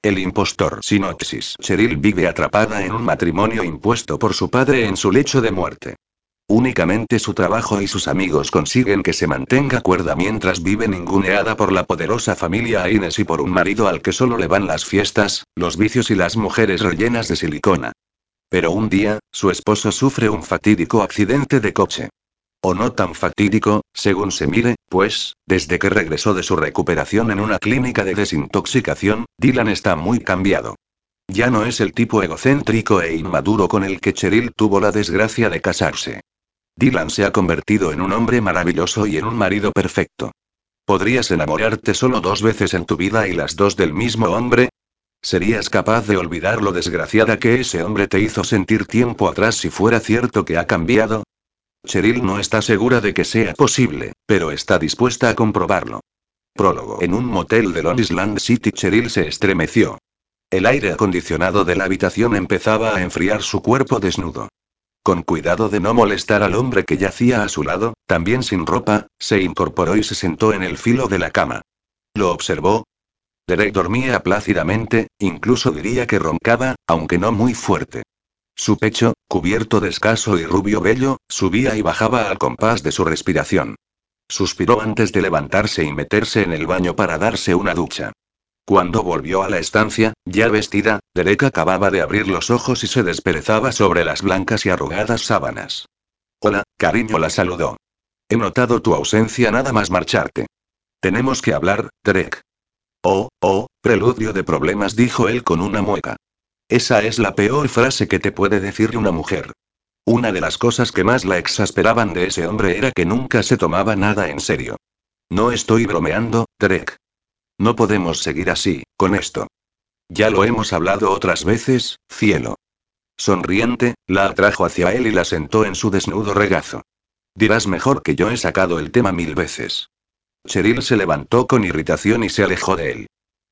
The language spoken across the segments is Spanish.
El impostor Sinopsis. Cheryl vive atrapada en un matrimonio impuesto por su padre en su lecho de muerte. Únicamente su trabajo y sus amigos consiguen que se mantenga cuerda mientras vive ninguneada por la poderosa familia Aines y por un marido al que solo le van las fiestas, los vicios y las mujeres rellenas de silicona. Pero un día, su esposo sufre un fatídico accidente de coche. O no tan fatídico, según se mire, pues, desde que regresó de su recuperación en una clínica de desintoxicación, Dylan está muy cambiado. Ya no es el tipo egocéntrico e inmaduro con el que Cheryl tuvo la desgracia de casarse. Dylan se ha convertido en un hombre maravilloso y en un marido perfecto. ¿Podrías enamorarte solo dos veces en tu vida y las dos del mismo hombre? ¿Serías capaz de olvidar lo desgraciada que ese hombre te hizo sentir tiempo atrás si fuera cierto que ha cambiado? Cheryl no está segura de que sea posible, pero está dispuesta a comprobarlo. Prólogo. En un motel de Long Island City, Cheryl se estremeció. El aire acondicionado de la habitación empezaba a enfriar su cuerpo desnudo. Con cuidado de no molestar al hombre que yacía a su lado, también sin ropa, se incorporó y se sentó en el filo de la cama. Lo observó. Derek dormía plácidamente, incluso diría que roncaba, aunque no muy fuerte. Su pecho, cubierto de escaso y rubio vello, subía y bajaba al compás de su respiración. Suspiró antes de levantarse y meterse en el baño para darse una ducha. Cuando volvió a la estancia, ya vestida, Derek acababa de abrir los ojos y se desperezaba sobre las blancas y arrugadas sábanas. Hola, cariño, la saludó. He notado tu ausencia nada más marcharte. Tenemos que hablar, Derek. Oh, oh, preludio de problemas, dijo él con una mueca. Esa es la peor frase que te puede decir una mujer. Una de las cosas que más la exasperaban de ese hombre era que nunca se tomaba nada en serio. No estoy bromeando, Derek. No podemos seguir así, con esto. Ya lo hemos hablado otras veces, cielo. Sonriente, la atrajo hacia él y la sentó en su desnudo regazo. Dirás mejor que yo he sacado el tema mil veces. Cheryl se levantó con irritación y se alejó de él.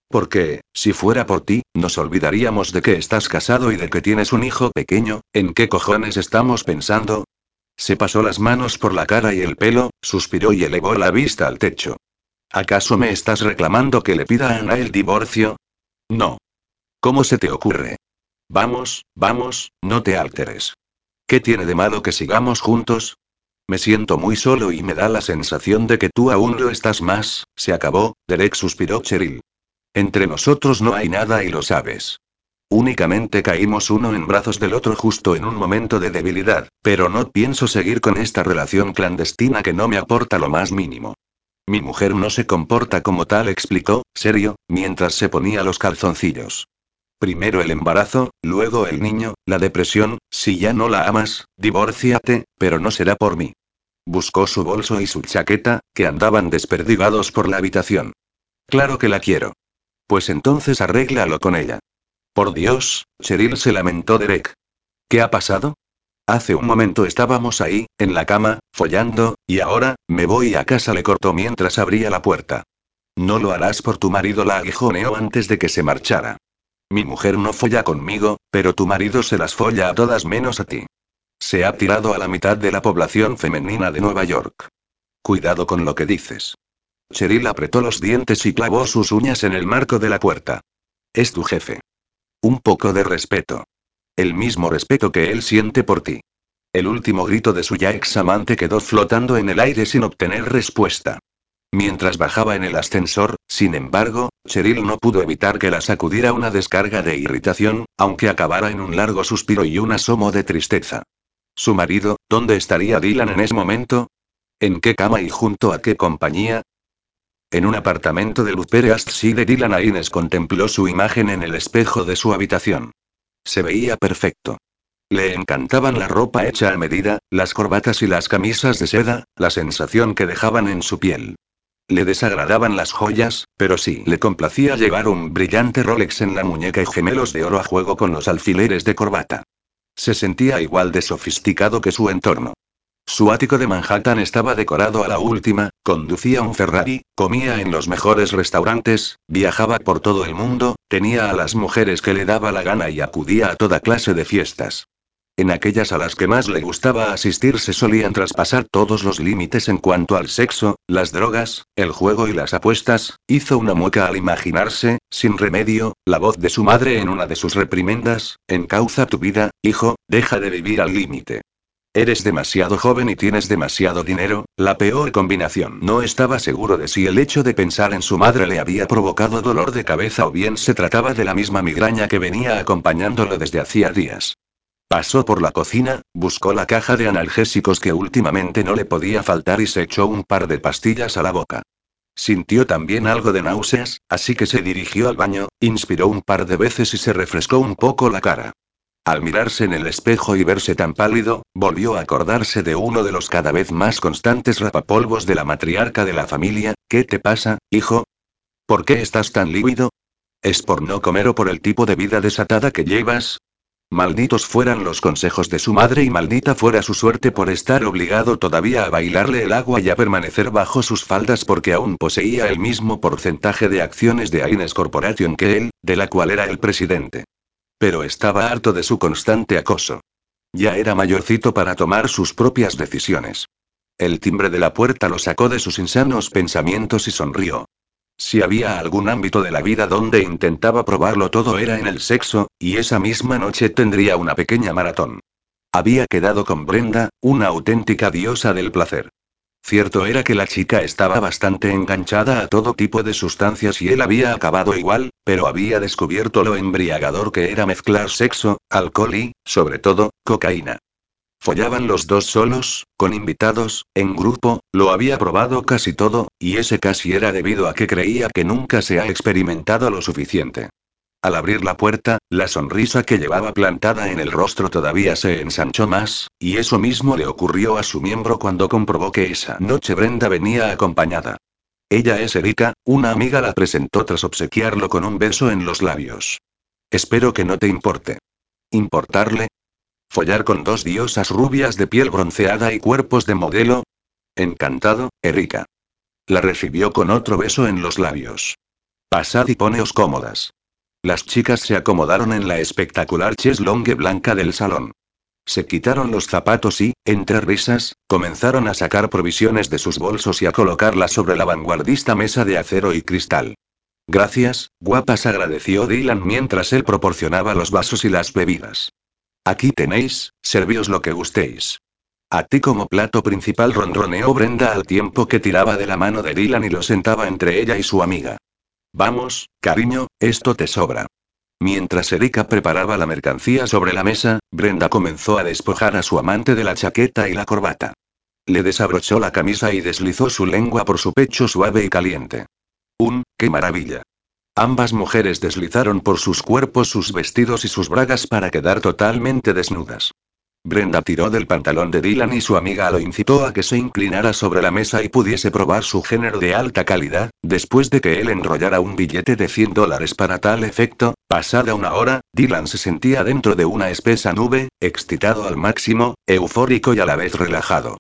Porque, si fuera por ti, nos olvidaríamos de que estás casado y de que tienes un hijo pequeño, ¿en qué cojones estamos pensando? Se pasó las manos por la cara y el pelo, suspiró y elevó la vista al techo. ¿Acaso me estás reclamando que le pida a Ana el divorcio? No. ¿Cómo se te ocurre? Vamos, vamos, no te alteres. ¿Qué tiene de malo que sigamos juntos? Me siento muy solo y me da la sensación de que tú aún lo estás más, se acabó, Derek suspiró Cheryl. Entre nosotros no hay nada y lo sabes. Únicamente caímos uno en brazos del otro justo en un momento de debilidad, pero no pienso seguir con esta relación clandestina que no me aporta lo más mínimo. Mi mujer no se comporta como tal, explicó, serio, mientras se ponía los calzoncillos. Primero el embarazo, luego el niño, la depresión, si ya no la amas, divórciate, pero no será por mí. Buscó su bolso y su chaqueta, que andaban desperdigados por la habitación. Claro que la quiero. Pues entonces arréglalo con ella. Por Dios, Cheryl se lamentó Derek. ¿Qué ha pasado? Hace un momento estábamos ahí, en la cama, follando, y ahora, me voy a casa, le cortó mientras abría la puerta. No lo harás por tu marido, la aguijoneó antes de que se marchara. Mi mujer no folla conmigo, pero tu marido se las folla a todas menos a ti. Se ha tirado a la mitad de la población femenina de Nueva York. Cuidado con lo que dices. Cheryl apretó los dientes y clavó sus uñas en el marco de la puerta. Es tu jefe. Un poco de respeto. El mismo respeto que él siente por ti. El último grito de su ya ex amante quedó flotando en el aire sin obtener respuesta. Mientras bajaba en el ascensor, sin embargo, Cheryl no pudo evitar que la sacudiera una descarga de irritación, aunque acabara en un largo suspiro y un asomo de tristeza. Su marido, ¿dónde estaría Dylan en ese momento? ¿En qué cama y junto a qué compañía? En un apartamento de Upper East Side Dylan Aines contempló su imagen en el espejo de su habitación. Se veía perfecto. Le encantaban la ropa hecha a medida, las corbatas y las camisas de seda, la sensación que dejaban en su piel. Le desagradaban las joyas, pero sí le complacía llevar un brillante Rolex en la muñeca y gemelos de oro a juego con los alfileres de corbata. Se sentía igual de sofisticado que su entorno. Su ático de Manhattan estaba decorado a la última, conducía un Ferrari, comía en los mejores restaurantes, viajaba por todo el mundo, tenía a las mujeres que le daba la gana y acudía a toda clase de fiestas. En aquellas a las que más le gustaba asistir se solían traspasar todos los límites en cuanto al sexo, las drogas, el juego y las apuestas, hizo una mueca al imaginarse, sin remedio, la voz de su madre en una de sus reprimendas, encauza tu vida, hijo, deja de vivir al límite. Eres demasiado joven y tienes demasiado dinero, la peor combinación. No estaba seguro de si el hecho de pensar en su madre le había provocado dolor de cabeza o bien se trataba de la misma migraña que venía acompañándolo desde hacía días. Pasó por la cocina, buscó la caja de analgésicos que últimamente no le podía faltar y se echó un par de pastillas a la boca. Sintió también algo de náuseas, así que se dirigió al baño, inspiró un par de veces y se refrescó un poco la cara. Al mirarse en el espejo y verse tan pálido, volvió a acordarse de uno de los cada vez más constantes rapapolvos de la matriarca de la familia. ¿Qué te pasa, hijo? ¿Por qué estás tan lívido? ¿Es por no comer o por el tipo de vida desatada que llevas? Malditos fueran los consejos de su madre y maldita fuera su suerte por estar obligado todavía a bailarle el agua y a permanecer bajo sus faldas porque aún poseía el mismo porcentaje de acciones de Aines Corporation que él, de la cual era el presidente. Pero estaba harto de su constante acoso. Ya era mayorcito para tomar sus propias decisiones. El timbre de la puerta lo sacó de sus insanos pensamientos y sonrió. Si había algún ámbito de la vida donde intentaba probarlo todo era en el sexo, y esa misma noche tendría una pequeña maratón. Había quedado con Brenda, una auténtica diosa del placer. Cierto era que la chica estaba bastante enganchada a todo tipo de sustancias y él había acabado igual, pero había descubierto lo embriagador que era mezclar sexo, alcohol y, sobre todo, cocaína. Follaban los dos solos, con invitados, en grupo, lo había probado casi todo, y ese casi era debido a que creía que nunca se ha experimentado lo suficiente. Al abrir la puerta, la sonrisa que llevaba plantada en el rostro todavía se ensanchó más, y eso mismo le ocurrió a su miembro cuando comprobó que esa noche Brenda venía acompañada. Ella es Erika, una amiga la presentó tras obsequiarlo con un beso en los labios. Espero que no te importe. ¿Importarle? Follar con dos diosas rubias de piel bronceada y cuerpos de modelo. Encantado, Erika. La recibió con otro beso en los labios. Pasad y poneos cómodas. Las chicas se acomodaron en la espectacular cheslongue blanca del salón. Se quitaron los zapatos y, entre risas, comenzaron a sacar provisiones de sus bolsos y a colocarlas sobre la vanguardista mesa de acero y cristal. Gracias, guapas, agradeció Dylan mientras él proporcionaba los vasos y las bebidas. Aquí tenéis, servíos lo que gustéis. A ti como plato principal ronroneó Brenda al tiempo que tiraba de la mano de Dylan y lo sentaba entre ella y su amiga. Vamos, cariño, esto te sobra. Mientras Erika preparaba la mercancía sobre la mesa, Brenda comenzó a despojar a su amante de la chaqueta y la corbata. Le desabrochó la camisa y deslizó su lengua por su pecho suave y caliente. ¡Un, qué maravilla! Ambas mujeres deslizaron por sus cuerpos sus vestidos y sus bragas para quedar totalmente desnudas. Brenda tiró del pantalón de Dylan y su amiga lo incitó a que se inclinara sobre la mesa y pudiese probar su género de alta calidad, después de que él enrollara un billete de 100 dólares para tal efecto, pasada una hora, Dylan se sentía dentro de una espesa nube, excitado al máximo, eufórico y a la vez relajado.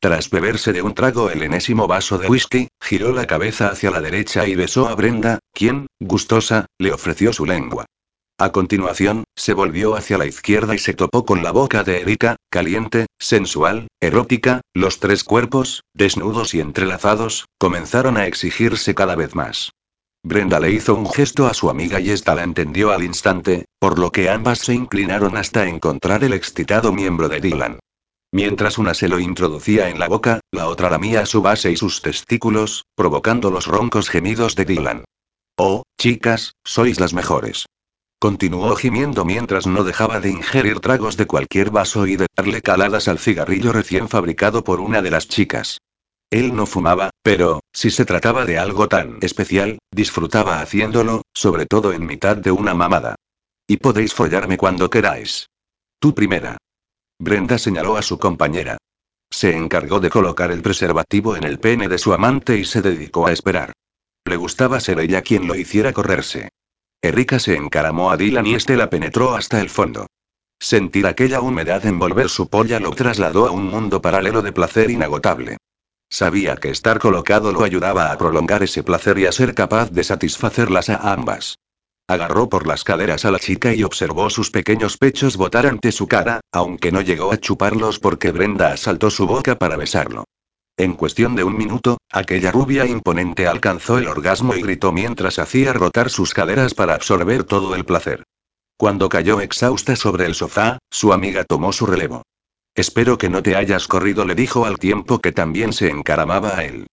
Tras beberse de un trago el enésimo vaso de whisky, giró la cabeza hacia la derecha y besó a Brenda, quien, gustosa, le ofreció su lengua. A continuación, se volvió hacia la izquierda y se topó con la boca de Erika, caliente, sensual, erótica, los tres cuerpos, desnudos y entrelazados, comenzaron a exigirse cada vez más. Brenda le hizo un gesto a su amiga y ésta la entendió al instante, por lo que ambas se inclinaron hasta encontrar el excitado miembro de Dylan. Mientras una se lo introducía en la boca, la otra lamía su base y sus testículos, provocando los roncos gemidos de Dylan. Oh, chicas, sois las mejores. Continuó gimiendo mientras no dejaba de ingerir tragos de cualquier vaso y de darle caladas al cigarrillo recién fabricado por una de las chicas. Él no fumaba, pero, si se trataba de algo tan especial, disfrutaba haciéndolo, sobre todo en mitad de una mamada. Y podéis follarme cuando queráis. Tú primera. Brenda señaló a su compañera. Se encargó de colocar el preservativo en el pene de su amante y se dedicó a esperar. Le gustaba ser ella quien lo hiciera correrse. Erika se encaramó a Dylan y este la penetró hasta el fondo. Sentir aquella humedad envolver su polla lo trasladó a un mundo paralelo de placer inagotable. Sabía que estar colocado lo ayudaba a prolongar ese placer y a ser capaz de satisfacerlas a ambas. Agarró por las caderas a la chica y observó sus pequeños pechos botar ante su cara, aunque no llegó a chuparlos porque Brenda asaltó su boca para besarlo. En cuestión de un minuto, aquella rubia imponente alcanzó el orgasmo y gritó mientras hacía rotar sus caderas para absorber todo el placer. Cuando cayó exhausta sobre el sofá, su amiga tomó su relevo. Espero que no te hayas corrido, le dijo al tiempo que también se encaramaba a él.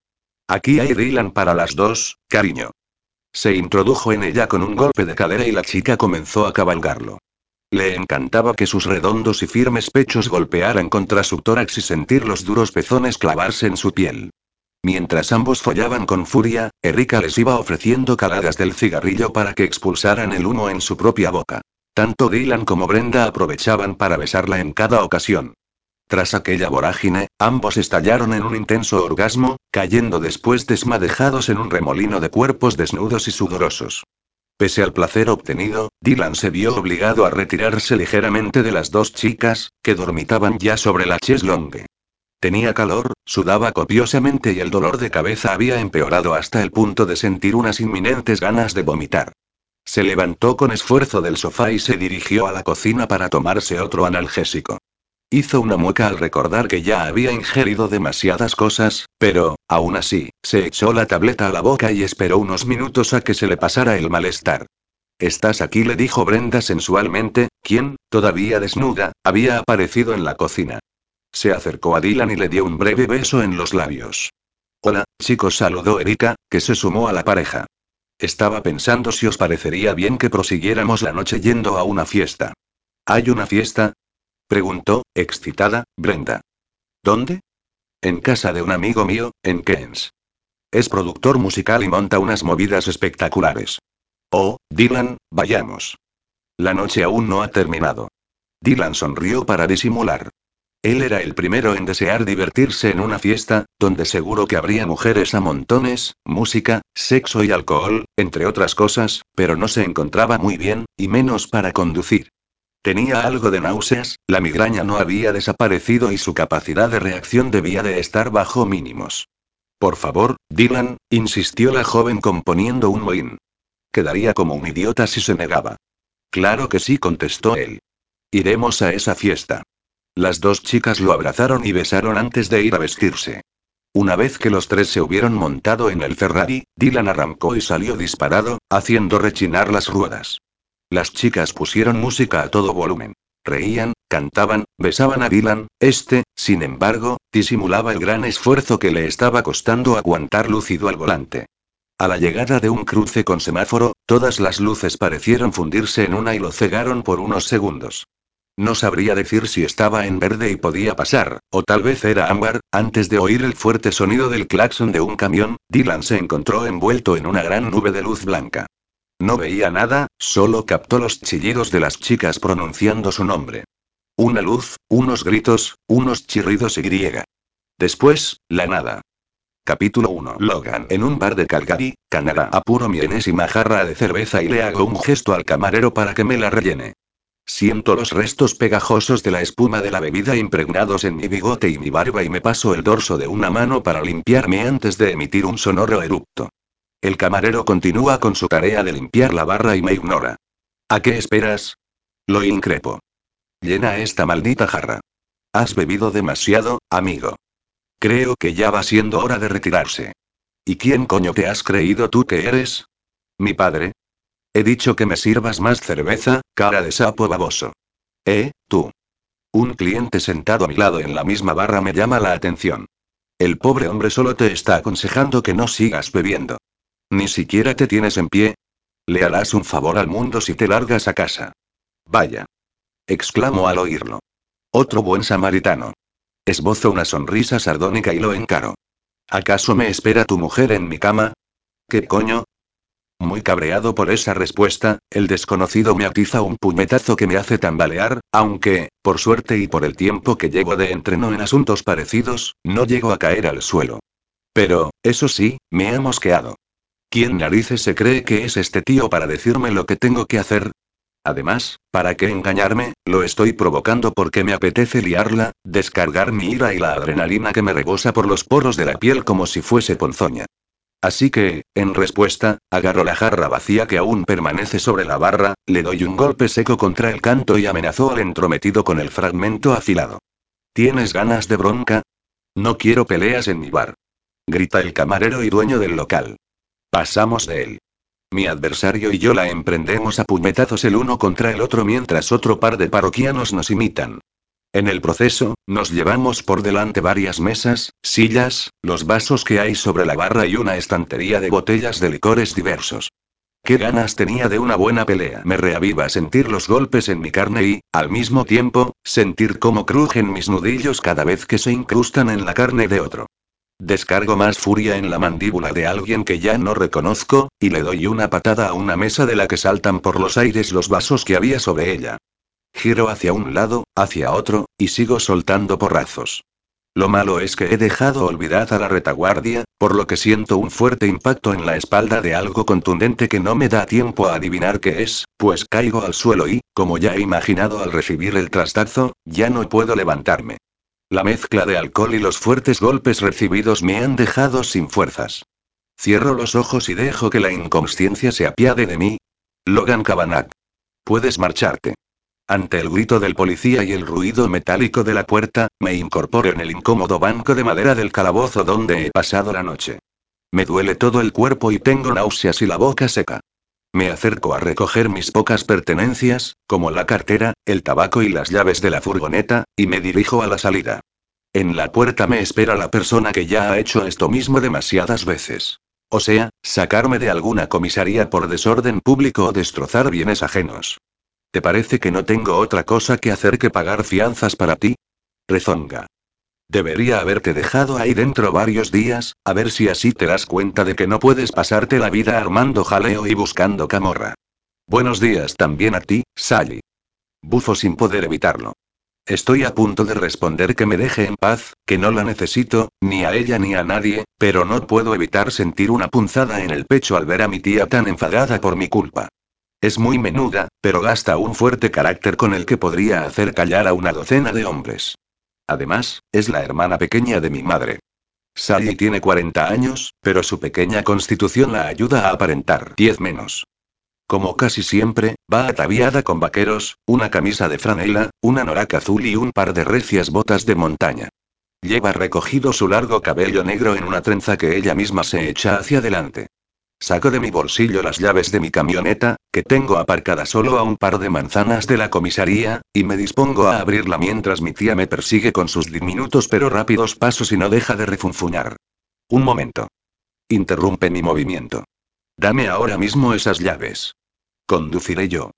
Aquí hay Dylan para las dos, cariño. Se introdujo en ella con un golpe de cadera y la chica comenzó a cabalgarlo. Le encantaba que sus redondos y firmes pechos golpearan contra su tórax y sentir los duros pezones clavarse en su piel. Mientras ambos follaban con furia, Erika les iba ofreciendo caladas del cigarrillo para que expulsaran el humo en su propia boca. Tanto Dylan como Brenda aprovechaban para besarla en cada ocasión. Tras aquella vorágine, ambos estallaron en un intenso orgasmo, cayendo después desmadejados en un remolino de cuerpos desnudos y sudorosos. Pese al placer obtenido, Dylan se vio obligado a retirarse ligeramente de las dos chicas, que dormitaban ya sobre la cheslongue. Tenía calor, sudaba copiosamente y el dolor de cabeza había empeorado hasta el punto de sentir unas inminentes ganas de vomitar. Se levantó con esfuerzo del sofá y se dirigió a la cocina para tomarse otro analgésico. Hizo una mueca al recordar que ya había ingerido demasiadas cosas, pero, aún así, se echó la tableta a la boca y esperó unos minutos a que se le pasara el malestar. Estás aquí, le dijo Brenda sensualmente, quien, todavía desnuda, había aparecido en la cocina. Se acercó a Dylan y le dio un breve beso en los labios. Hola, chicos, saludó Erika, que se sumó a la pareja. Estaba pensando si os parecería bien que prosiguiéramos la noche yendo a una fiesta. ¿Hay una fiesta? Preguntó, excitada, Brenda. ¿Dónde? En casa de un amigo mío, en Keynes. Es productor musical y monta unas movidas espectaculares. Oh, Dylan, vayamos. La noche aún no ha terminado. Dylan sonrió para disimular. Él era el primero en desear divertirse en una fiesta, donde seguro que habría mujeres a montones, música, sexo y alcohol, entre otras cosas, pero no se encontraba muy bien, y menos para conducir. Tenía algo de náuseas, la migraña no había desaparecido y su capacidad de reacción debía de estar bajo mínimos. Por favor, Dylan, insistió la joven componiendo un mohín. Quedaría como un idiota si se negaba. Claro que sí, contestó él. Iremos a esa fiesta. Las dos chicas lo abrazaron y besaron antes de ir a vestirse. Una vez que los tres se hubieron montado en el Ferrari, Dylan arrancó y salió disparado, haciendo rechinar las ruedas. Las chicas pusieron música a todo volumen. Reían, cantaban, besaban a Dylan, este, sin embargo, disimulaba el gran esfuerzo que le estaba costando aguantar lúcido al volante. A la llegada de un cruce con semáforo, todas las luces parecieron fundirse en una y lo cegaron por unos segundos. No sabría decir si estaba en verde y podía pasar, o tal vez era ámbar, antes de oír el fuerte sonido del claxon de un camión, Dylan se encontró envuelto en una gran nube de luz blanca. No veía nada, solo captó los chillidos de las chicas pronunciando su nombre. Una luz, unos gritos, unos chirridos y griega. Después, la nada. Capítulo 1. Logan. En un bar de Calgary, Canadá. Apuro mi enésima jarra de cerveza y le hago un gesto al camarero para que me la rellene. Siento los restos pegajosos de la espuma de la bebida impregnados en mi bigote y mi barba y me paso el dorso de una mano para limpiarme antes de emitir un sonoro eructo. El camarero continúa con su tarea de limpiar la barra y me ignora. ¿A qué esperas? Lo increpo. Llena esta maldita jarra. Has bebido demasiado, amigo. Creo que ya va siendo hora de retirarse. ¿Y quién coño te has creído tú que eres? Mi padre. He dicho que me sirvas más cerveza, cara de sapo baboso. ¿Eh, tú? Un cliente sentado a mi lado en la misma barra me llama la atención. El pobre hombre solo te está aconsejando que no sigas bebiendo. Ni siquiera te tienes en pie. Le harás un favor al mundo si te largas a casa. Vaya. exclamó al oírlo. Otro buen samaritano. Esbozo una sonrisa sardónica y lo encaro. ¿Acaso me espera tu mujer en mi cama? ¿Qué coño? Muy cabreado por esa respuesta, el desconocido me atiza un puñetazo que me hace tambalear, aunque, por suerte y por el tiempo que llevo de entreno en asuntos parecidos, no llego a caer al suelo. Pero, eso sí, me ha mosqueado. ¿Quién narices se cree que es este tío para decirme lo que tengo que hacer? Además, ¿para qué engañarme? Lo estoy provocando porque me apetece liarla, descargar mi ira y la adrenalina que me rebosa por los poros de la piel como si fuese ponzoña. Así que, en respuesta, agarro la jarra vacía que aún permanece sobre la barra, le doy un golpe seco contra el canto y amenazó al entrometido con el fragmento afilado. ¿Tienes ganas de bronca? No quiero peleas en mi bar. Grita el camarero y dueño del local. Pasamos de él. Mi adversario y yo la emprendemos a puñetazos el uno contra el otro mientras otro par de parroquianos nos imitan. En el proceso, nos llevamos por delante varias mesas, sillas, los vasos que hay sobre la barra y una estantería de botellas de licores diversos. Qué ganas tenía de una buena pelea. Me reaviva sentir los golpes en mi carne y, al mismo tiempo, sentir cómo crujen mis nudillos cada vez que se incrustan en la carne de otro. Descargo más furia en la mandíbula de alguien que ya no reconozco, y le doy una patada a una mesa de la que saltan por los aires los vasos que había sobre ella. Giro hacia un lado, hacia otro, y sigo soltando porrazos. Lo malo es que he dejado olvidada la retaguardia, por lo que siento un fuerte impacto en la espalda de algo contundente que no me da tiempo a adivinar qué es, pues caigo al suelo y, como ya he imaginado al recibir el trastazo, ya no puedo levantarme. La mezcla de alcohol y los fuertes golpes recibidos me han dejado sin fuerzas. Cierro los ojos y dejo que la inconsciencia se apiade de mí. Logan Kavanagh. Puedes marcharte. Ante el grito del policía y el ruido metálico de la puerta, me incorporo en el incómodo banco de madera del calabozo donde he pasado la noche. Me duele todo el cuerpo y tengo náuseas y la boca seca. Me acerco a recoger mis pocas pertenencias, como la cartera, el tabaco y las llaves de la furgoneta, y me dirijo a la salida. En la puerta me espera la persona que ya ha hecho esto mismo demasiadas veces. O sea, sacarme de alguna comisaría por desorden público o destrozar bienes ajenos. ¿Te parece que no tengo otra cosa que hacer que pagar fianzas para ti? Rezonga. Debería haberte dejado ahí dentro varios días, a ver si así te das cuenta de que no puedes pasarte la vida armando jaleo y buscando camorra. Buenos días también a ti, Sally. Bufo sin poder evitarlo. Estoy a punto de responder que me deje en paz, que no la necesito, ni a ella ni a nadie, pero no puedo evitar sentir una punzada en el pecho al ver a mi tía tan enfadada por mi culpa. Es muy menuda, pero gasta un fuerte carácter con el que podría hacer callar a una docena de hombres. Además, es la hermana pequeña de mi madre. Sally tiene 40 años, pero su pequeña constitución la ayuda a aparentar 10 menos. Como casi siempre, va ataviada con vaqueros, una camisa de franela, una noraca azul y un par de recias botas de montaña. Lleva recogido su largo cabello negro en una trenza que ella misma se echa hacia adelante. Saco de mi bolsillo las llaves de mi camioneta, que tengo aparcada solo a un par de manzanas de la comisaría, y me dispongo a abrirla mientras mi tía me persigue con sus diminutos pero rápidos pasos y no deja de refunfuñar. Un momento. Interrumpe mi movimiento. Dame ahora mismo esas llaves. Conduciré yo.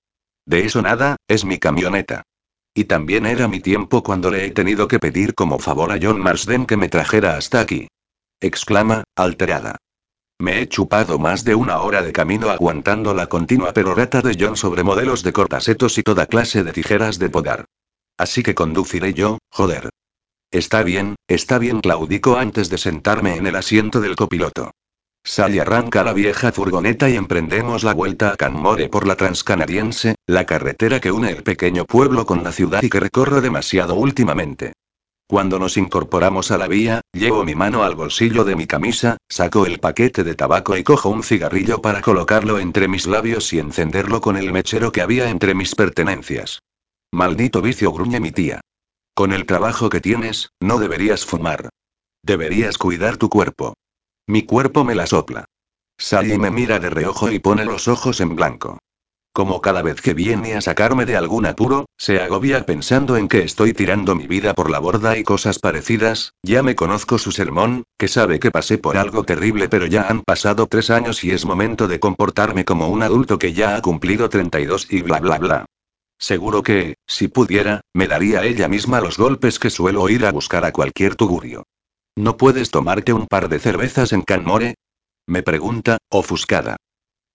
De eso nada, es mi camioneta. Y también era mi tiempo cuando le he tenido que pedir como favor a John Marsden que me trajera hasta aquí. Exclama, alterada. Me he chupado más de una hora de camino aguantando la continua perorata de John sobre modelos de cortasetos y toda clase de tijeras de podar. Así que conduciré yo, joder. Está bien, está bien, claudico antes de sentarme en el asiento del copiloto. Sally arranca la vieja furgoneta y emprendemos la vuelta a Canmore por la transcanadiense, la carretera que une el pequeño pueblo con la ciudad y que recorro demasiado últimamente. Cuando nos incorporamos a la vía, llevo mi mano al bolsillo de mi camisa, saco el paquete de tabaco y cojo un cigarrillo para colocarlo entre mis labios y encenderlo con el mechero que había entre mis pertenencias. Maldito vicio, gruñe mi tía. Con el trabajo que tienes, no deberías fumar. Deberías cuidar tu cuerpo. Mi cuerpo me la sopla. Sally me mira de reojo y pone los ojos en blanco. Como cada vez que viene a sacarme de algún apuro, se agobia pensando en que estoy tirando mi vida por la borda y cosas parecidas, ya me conozco su sermón, que sabe que pasé por algo terrible pero ya han pasado tres años y es momento de comportarme como un adulto que ya ha cumplido 32 y bla bla bla. Seguro que, si pudiera, me daría ella misma los golpes que suelo ir a buscar a cualquier tugurio. ¿No puedes tomarte un par de cervezas en Canmore? Me pregunta, ofuscada.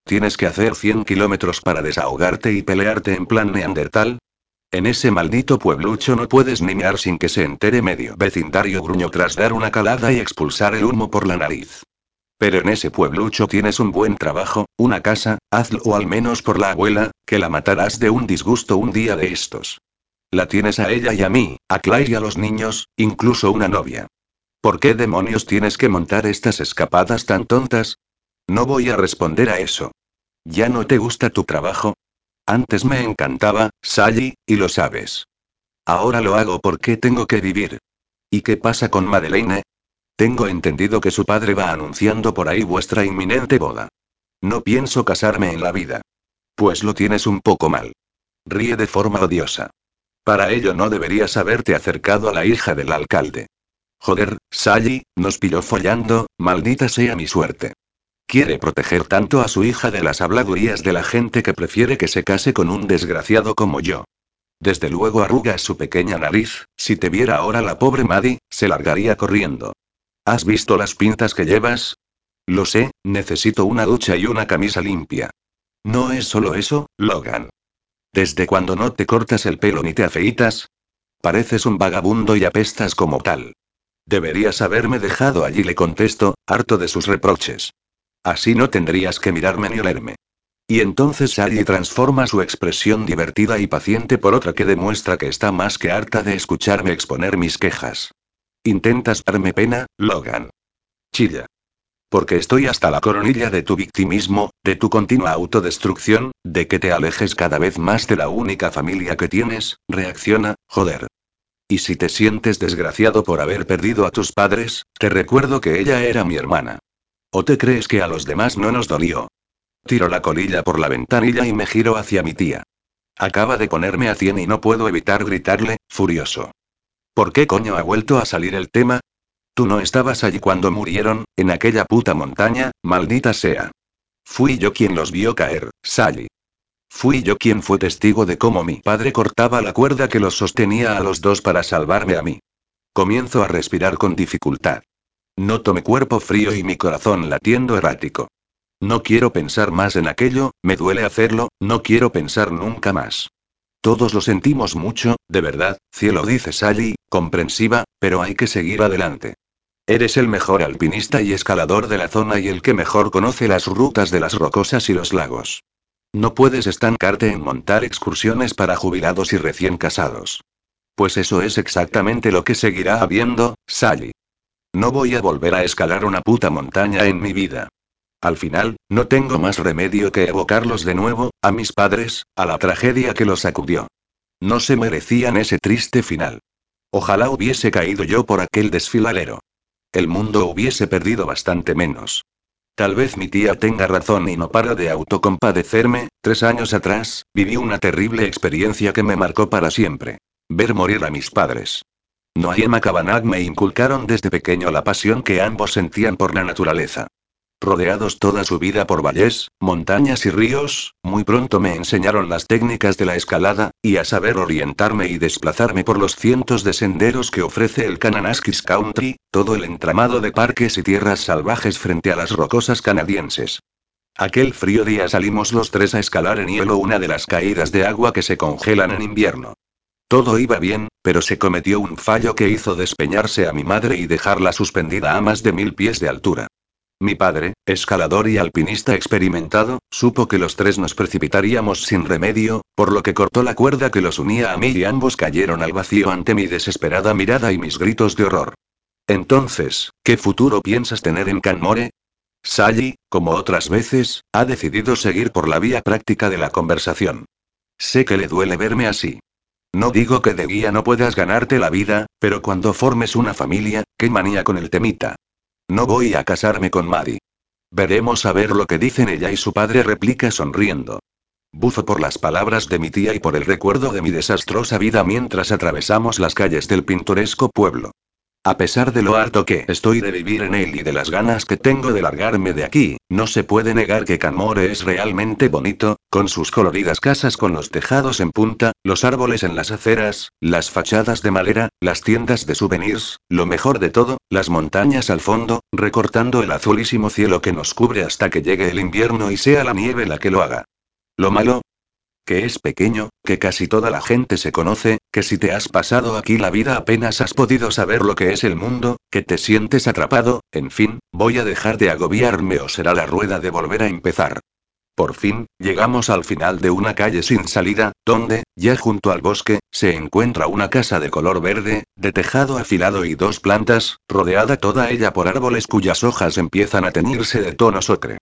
¿Tienes que hacer 100 kilómetros para desahogarte y pelearte en plan neandertal? En ese maldito pueblucho no puedes ni sin que se entere medio vecindario gruño tras dar una calada y expulsar el humo por la nariz. Pero en ese pueblucho tienes un buen trabajo, una casa, hazlo o al menos por la abuela, que la matarás de un disgusto un día de estos. La tienes a ella y a mí, a Claire y a los niños, incluso una novia. ¿Por qué demonios tienes que montar estas escapadas tan tontas? No voy a responder a eso. ¿Ya no te gusta tu trabajo? Antes me encantaba, Sally, y lo sabes. Ahora lo hago porque tengo que vivir. ¿Y qué pasa con Madeleine? Tengo entendido que su padre va anunciando por ahí vuestra inminente boda. No pienso casarme en la vida. Pues lo tienes un poco mal. Ríe de forma odiosa. Para ello no deberías haberte acercado a la hija del alcalde. Joder, Sally, nos pilló follando, maldita sea mi suerte. Quiere proteger tanto a su hija de las habladurías de la gente que prefiere que se case con un desgraciado como yo. Desde luego arruga su pequeña nariz, si te viera ahora la pobre Maddie, se largaría corriendo. ¿Has visto las pintas que llevas? Lo sé, necesito una ducha y una camisa limpia. No es solo eso, Logan. ¿Desde cuando no te cortas el pelo ni te afeitas? Pareces un vagabundo y apestas como tal. Deberías haberme dejado allí, le contesto, harto de sus reproches. Así no tendrías que mirarme ni olerme. Y entonces Sally transforma su expresión divertida y paciente por otra que demuestra que está más que harta de escucharme exponer mis quejas. Intentas darme pena, Logan. Chilla. Porque estoy hasta la coronilla de tu victimismo, de tu continua autodestrucción, de que te alejes cada vez más de la única familia que tienes, reacciona, joder. Y si te sientes desgraciado por haber perdido a tus padres, te recuerdo que ella era mi hermana. ¿O te crees que a los demás no nos dolió? Tiro la colilla por la ventanilla y me giro hacia mi tía. Acaba de ponerme a cien y no puedo evitar gritarle, furioso. ¿Por qué coño ha vuelto a salir el tema? Tú no estabas allí cuando murieron, en aquella puta montaña, maldita sea. Fui yo quien los vio caer, Sally. Fui yo quien fue testigo de cómo mi padre cortaba la cuerda que los sostenía a los dos para salvarme a mí. Comienzo a respirar con dificultad. Noto mi cuerpo frío y mi corazón latiendo errático. No quiero pensar más en aquello, me duele hacerlo, no quiero pensar nunca más. Todos lo sentimos mucho, de verdad, cielo, dice Sally, comprensiva, pero hay que seguir adelante. Eres el mejor alpinista y escalador de la zona y el que mejor conoce las rutas de las rocosas y los lagos. No puedes estancarte en montar excursiones para jubilados y recién casados. Pues eso es exactamente lo que seguirá habiendo, Sally. No voy a volver a escalar una puta montaña en mi vida. Al final, no tengo más remedio que evocarlos de nuevo, a mis padres, a la tragedia que los sacudió. No se merecían ese triste final. Ojalá hubiese caído yo por aquel desfiladero. El mundo hubiese perdido bastante menos. Tal vez mi tía tenga razón y no para de autocompadecerme, tres años atrás, viví una terrible experiencia que me marcó para siempre. Ver morir a mis padres. Noah y Emma me inculcaron desde pequeño la pasión que ambos sentían por la naturaleza. Rodeados toda su vida por valles, montañas y ríos, muy pronto me enseñaron las técnicas de la escalada, y a saber orientarme y desplazarme por los cientos de senderos que ofrece el Kananaskis Country, todo el entramado de parques y tierras salvajes frente a las rocosas canadienses. Aquel frío día salimos los tres a escalar en hielo una de las caídas de agua que se congelan en invierno. Todo iba bien, pero se cometió un fallo que hizo despeñarse a mi madre y dejarla suspendida a más de mil pies de altura. Mi padre, escalador y alpinista experimentado, supo que los tres nos precipitaríamos sin remedio, por lo que cortó la cuerda que los unía a mí y ambos cayeron al vacío ante mi desesperada mirada y mis gritos de horror. Entonces, ¿qué futuro piensas tener en Canmore? Sally, como otras veces, ha decidido seguir por la vía práctica de la conversación. Sé que le duele verme así. No digo que de guía no puedas ganarte la vida, pero cuando formes una familia, qué manía con el temita. No voy a casarme con Maddie. Veremos a ver lo que dicen ella y su padre replica sonriendo. Buzo por las palabras de mi tía y por el recuerdo de mi desastrosa vida mientras atravesamos las calles del pintoresco pueblo. A pesar de lo harto que estoy de vivir en él y de las ganas que tengo de largarme de aquí, no se puede negar que Canmore es realmente bonito, con sus coloridas casas con los tejados en punta, los árboles en las aceras, las fachadas de madera, las tiendas de souvenirs, lo mejor de todo, las montañas al fondo, recortando el azulísimo cielo que nos cubre hasta que llegue el invierno y sea la nieve la que lo haga. Lo malo, que es pequeño, que casi toda la gente se conoce, que si te has pasado aquí la vida apenas has podido saber lo que es el mundo, que te sientes atrapado, en fin, voy a dejar de agobiarme o será la rueda de volver a empezar. Por fin, llegamos al final de una calle sin salida, donde, ya junto al bosque, se encuentra una casa de color verde, de tejado afilado y dos plantas, rodeada toda ella por árboles cuyas hojas empiezan a teñirse de tono ocre.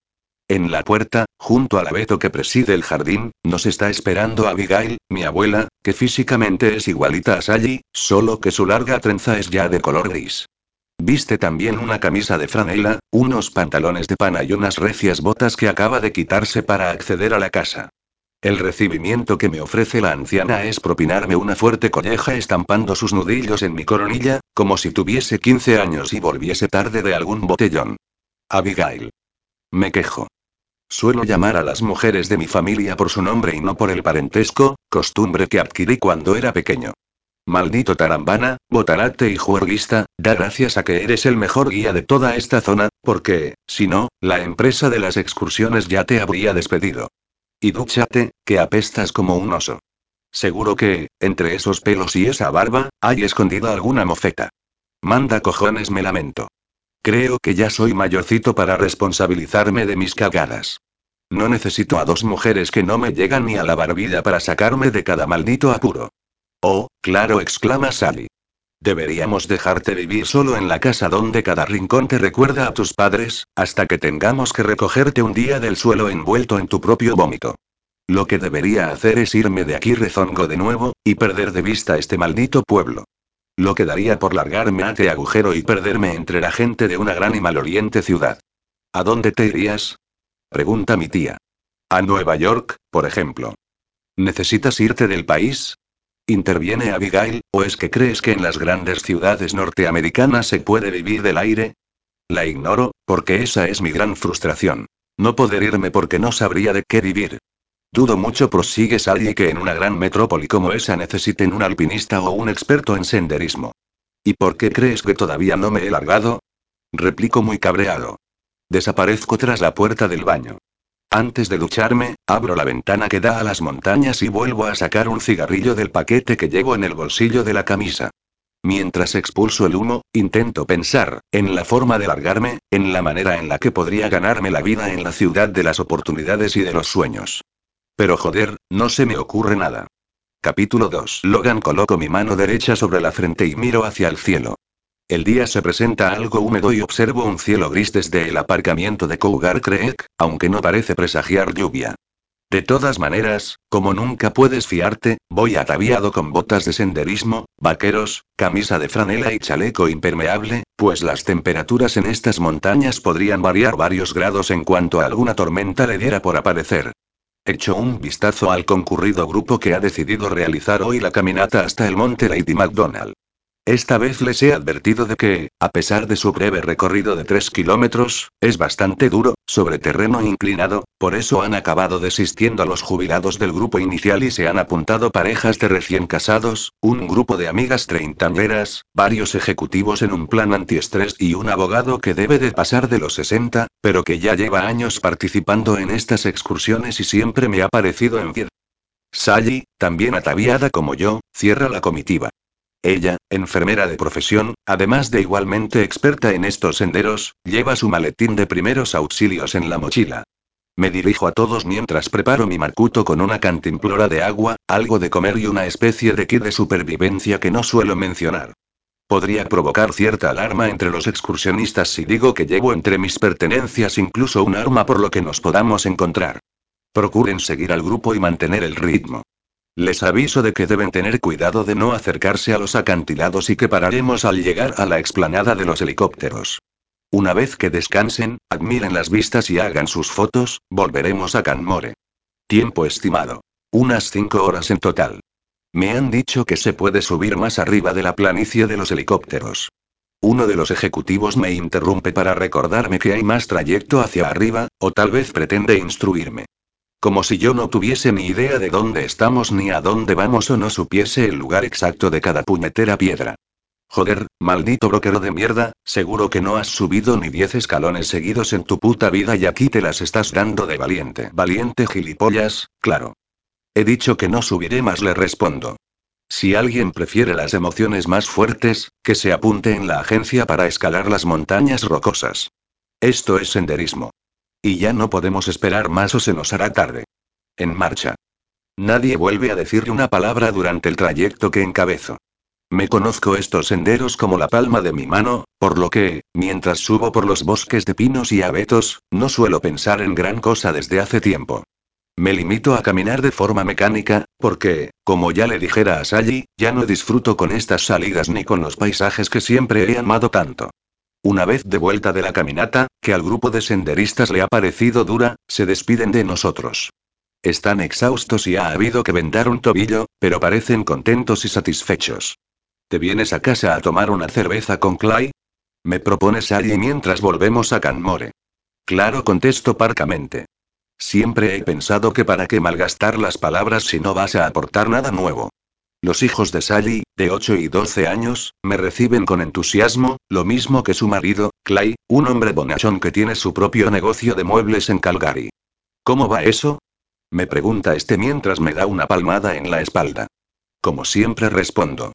En la puerta, junto al abeto que preside el jardín, nos está esperando Abigail, mi abuela, que físicamente es igualita a Sally, solo que su larga trenza es ya de color gris. Viste también una camisa de franela, unos pantalones de pana y unas recias botas que acaba de quitarse para acceder a la casa. El recibimiento que me ofrece la anciana es propinarme una fuerte colleja estampando sus nudillos en mi coronilla, como si tuviese 15 años y volviese tarde de algún botellón. Abigail. Me quejo. Suelo llamar a las mujeres de mi familia por su nombre y no por el parentesco, costumbre que adquirí cuando era pequeño. Maldito tarambana, botarate y juerguista, da gracias a que eres el mejor guía de toda esta zona, porque, si no, la empresa de las excursiones ya te habría despedido. Y dúchate, que apestas como un oso. Seguro que, entre esos pelos y esa barba, hay escondida alguna mofeta. Manda cojones, me lamento. Creo que ya soy mayorcito para responsabilizarme de mis cagadas. No necesito a dos mujeres que no me llegan ni a la barbilla para sacarme de cada maldito apuro. Oh, claro, exclama Sally. Deberíamos dejarte vivir solo en la casa donde cada rincón te recuerda a tus padres, hasta que tengamos que recogerte un día del suelo envuelto en tu propio vómito. Lo que debería hacer es irme de aquí rezongo de nuevo, y perder de vista este maldito pueblo. Lo que daría por largarme a este agujero y perderme entre la gente de una gran y maloriente ciudad. ¿A dónde te irías? Pregunta mi tía. A Nueva York, por ejemplo. ¿Necesitas irte del país? Interviene Abigail, ¿o es que crees que en las grandes ciudades norteamericanas se puede vivir del aire? La ignoro, porque esa es mi gran frustración. No poder irme porque no sabría de qué vivir. Dudo mucho, prosigue Sally, que en una gran metrópoli como esa necesiten un alpinista o un experto en senderismo. ¿Y por qué crees que todavía no me he largado? Replico muy cabreado. Desaparezco tras la puerta del baño. Antes de ducharme, abro la ventana que da a las montañas y vuelvo a sacar un cigarrillo del paquete que llevo en el bolsillo de la camisa. Mientras expulso el humo, intento pensar, en la forma de largarme, en la manera en la que podría ganarme la vida en la ciudad de las oportunidades y de los sueños. Pero joder, no se me ocurre nada. Capítulo 2. Logan coloco mi mano derecha sobre la frente y miro hacia el cielo. El día se presenta algo húmedo y observo un cielo gris desde el aparcamiento de Cougar Creek, aunque no parece presagiar lluvia. De todas maneras, como nunca puedes fiarte, voy ataviado con botas de senderismo, vaqueros, camisa de franela y chaleco impermeable, pues las temperaturas en estas montañas podrían variar varios grados en cuanto a alguna tormenta le diera por aparecer. Echo un vistazo al concurrido grupo que ha decidido realizar hoy la caminata hasta el monte Lady McDonald. Esta vez les he advertido de que, a pesar de su breve recorrido de 3 kilómetros, es bastante duro, sobre terreno inclinado, por eso han acabado desistiendo a los jubilados del grupo inicial y se han apuntado parejas de recién casados, un grupo de amigas treintañeras, varios ejecutivos en un plan antiestrés y un abogado que debe de pasar de los 60, pero que ya lleva años participando en estas excursiones y siempre me ha parecido en pie. Sally, también ataviada como yo, cierra la comitiva. Ella, enfermera de profesión, además de igualmente experta en estos senderos, lleva su maletín de primeros auxilios en la mochila. Me dirijo a todos mientras preparo mi marcuto con una cantimplora de agua, algo de comer y una especie de kit de supervivencia que no suelo mencionar. Podría provocar cierta alarma entre los excursionistas si digo que llevo entre mis pertenencias incluso un arma por lo que nos podamos encontrar. Procuren seguir al grupo y mantener el ritmo. Les aviso de que deben tener cuidado de no acercarse a los acantilados y que pararemos al llegar a la explanada de los helicópteros. Una vez que descansen, admiren las vistas y hagan sus fotos, volveremos a Canmore. Tiempo estimado. Unas cinco horas en total. Me han dicho que se puede subir más arriba de la planicie de los helicópteros. Uno de los ejecutivos me interrumpe para recordarme que hay más trayecto hacia arriba, o tal vez pretende instruirme. Como si yo no tuviese ni idea de dónde estamos ni a dónde vamos o no supiese el lugar exacto de cada puñetera piedra. Joder, maldito broquero de mierda, seguro que no has subido ni diez escalones seguidos en tu puta vida y aquí te las estás dando de valiente. Valiente gilipollas, claro. He dicho que no subiré más, le respondo. Si alguien prefiere las emociones más fuertes, que se apunte en la agencia para escalar las montañas rocosas. Esto es senderismo. Y ya no podemos esperar más o se nos hará tarde. En marcha. Nadie vuelve a decirle una palabra durante el trayecto que encabezo. Me conozco estos senderos como la palma de mi mano, por lo que, mientras subo por los bosques de pinos y abetos, no suelo pensar en gran cosa desde hace tiempo. Me limito a caminar de forma mecánica, porque, como ya le dijera a Sally, ya no disfruto con estas salidas ni con los paisajes que siempre he amado tanto. Una vez de vuelta de la caminata, que al grupo de senderistas le ha parecido dura, se despiden de nosotros. Están exhaustos y ha habido que vendar un tobillo, pero parecen contentos y satisfechos. ¿Te vienes a casa a tomar una cerveza con Clay? Me propone Sally mientras volvemos a Canmore. Claro, contesto parcamente. Siempre he pensado que para qué malgastar las palabras si no vas a aportar nada nuevo. Los hijos de Sally, de 8 y 12 años, me reciben con entusiasmo, lo mismo que su marido, Clay, un hombre bonachón que tiene su propio negocio de muebles en Calgary. ¿Cómo va eso? Me pregunta este mientras me da una palmada en la espalda. Como siempre respondo.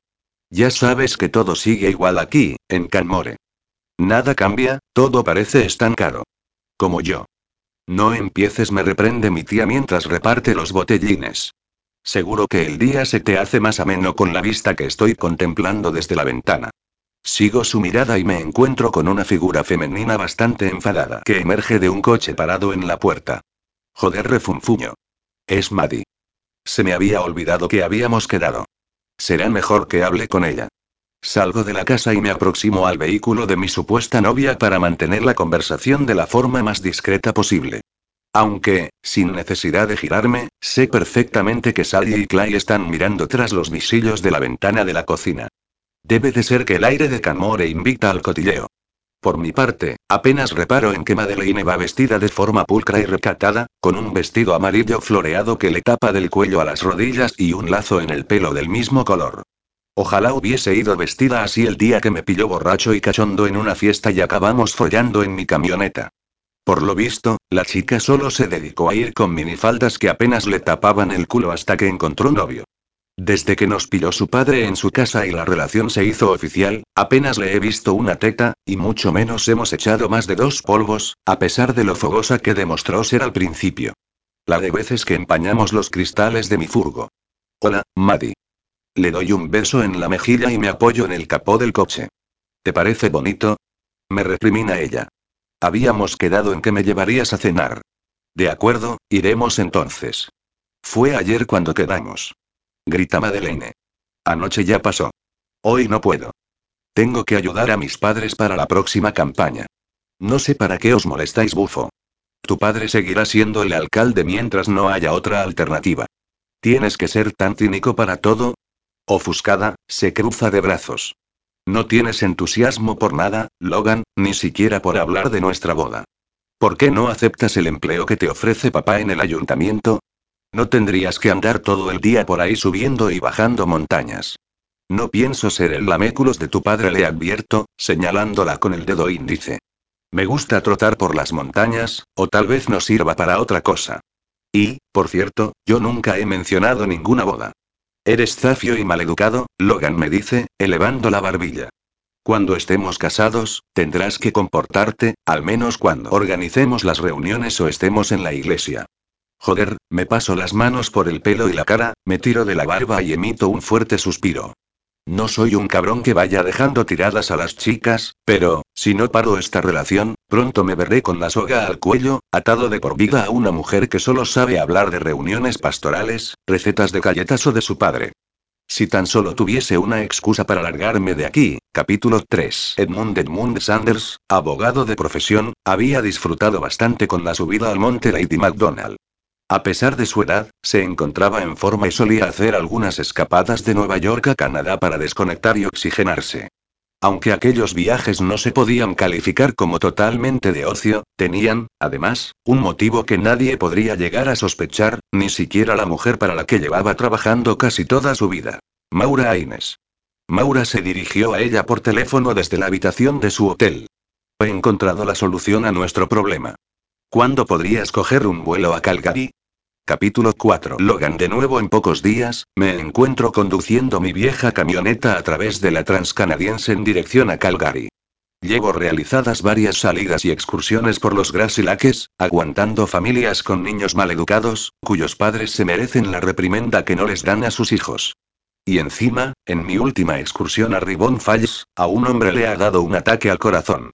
Ya sabes que todo sigue igual aquí, en Canmore. Nada cambia, todo parece estancado. Como yo. No empieces, me reprende mi tía mientras reparte los botellines. Seguro que el día se te hace más ameno con la vista que estoy contemplando desde la ventana. Sigo su mirada y me encuentro con una figura femenina bastante enfadada que emerge de un coche parado en la puerta. Joder, refunfuño. Es Maddie. Se me había olvidado que habíamos quedado. Será mejor que hable con ella. Salgo de la casa y me aproximo al vehículo de mi supuesta novia para mantener la conversación de la forma más discreta posible. Aunque, sin necesidad de girarme, sé perfectamente que Sally y Clay están mirando tras los visillos de la ventana de la cocina. Debe de ser que el aire de Canmore invita al cotilleo. Por mi parte, apenas reparo en que Madeleine va vestida de forma pulcra y recatada, con un vestido amarillo floreado que le tapa del cuello a las rodillas y un lazo en el pelo del mismo color. Ojalá hubiese ido vestida así el día que me pilló borracho y cachondo en una fiesta y acabamos follando en mi camioneta. Por lo visto, la chica solo se dedicó a ir con minifaldas que apenas le tapaban el culo hasta que encontró un novio. Desde que nos pilló su padre en su casa y la relación se hizo oficial, apenas le he visto una teta, y mucho menos hemos echado más de dos polvos, a pesar de lo fogosa que demostró ser al principio. La de veces que empañamos los cristales de mi furgo. Hola, Maddie. Le doy un beso en la mejilla y me apoyo en el capó del coche. ¿Te parece bonito? Me reprimina ella. Habíamos quedado en que me llevarías a cenar. De acuerdo, iremos entonces. Fue ayer cuando quedamos. Grita Madeleine. Anoche ya pasó. Hoy no puedo. Tengo que ayudar a mis padres para la próxima campaña. No sé para qué os molestáis, bufo. Tu padre seguirá siendo el alcalde mientras no haya otra alternativa. ¿Tienes que ser tan cínico para todo? Ofuscada, se cruza de brazos. No tienes entusiasmo por nada, Logan, ni siquiera por hablar de nuestra boda. ¿Por qué no aceptas el empleo que te ofrece papá en el ayuntamiento? No tendrías que andar todo el día por ahí subiendo y bajando montañas. No pienso ser el laméculos de tu padre, le advierto, señalándola con el dedo índice. Me gusta trotar por las montañas, o tal vez no sirva para otra cosa. Y, por cierto, yo nunca he mencionado ninguna boda. Eres zafio y maleducado, Logan me dice, elevando la barbilla. Cuando estemos casados, tendrás que comportarte, al menos cuando organicemos las reuniones o estemos en la iglesia. Joder, me paso las manos por el pelo y la cara, me tiro de la barba y emito un fuerte suspiro. No soy un cabrón que vaya dejando tiradas a las chicas, pero, si no paro esta relación, pronto me veré con la soga al cuello, atado de por vida a una mujer que solo sabe hablar de reuniones pastorales, recetas de galletas o de su padre. Si tan solo tuviese una excusa para largarme de aquí, capítulo 3. Edmund Edmund Sanders, abogado de profesión, había disfrutado bastante con la subida al monte Lady McDonald. A pesar de su edad, se encontraba en forma y solía hacer algunas escapadas de Nueva York a Canadá para desconectar y oxigenarse. Aunque aquellos viajes no se podían calificar como totalmente de ocio, tenían, además, un motivo que nadie podría llegar a sospechar, ni siquiera la mujer para la que llevaba trabajando casi toda su vida. Maura Aines. Maura se dirigió a ella por teléfono desde la habitación de su hotel. He encontrado la solución a nuestro problema. ¿Cuándo podrías coger un vuelo a Calgary? Capítulo 4. Logan de nuevo en pocos días, me encuentro conduciendo mi vieja camioneta a través de la transcanadiense en dirección a Calgary. Llevo realizadas varias salidas y excursiones por los Grasilaques, aguantando familias con niños maleducados, cuyos padres se merecen la reprimenda que no les dan a sus hijos. Y encima, en mi última excursión a Ribbon Falls, a un hombre le ha dado un ataque al corazón.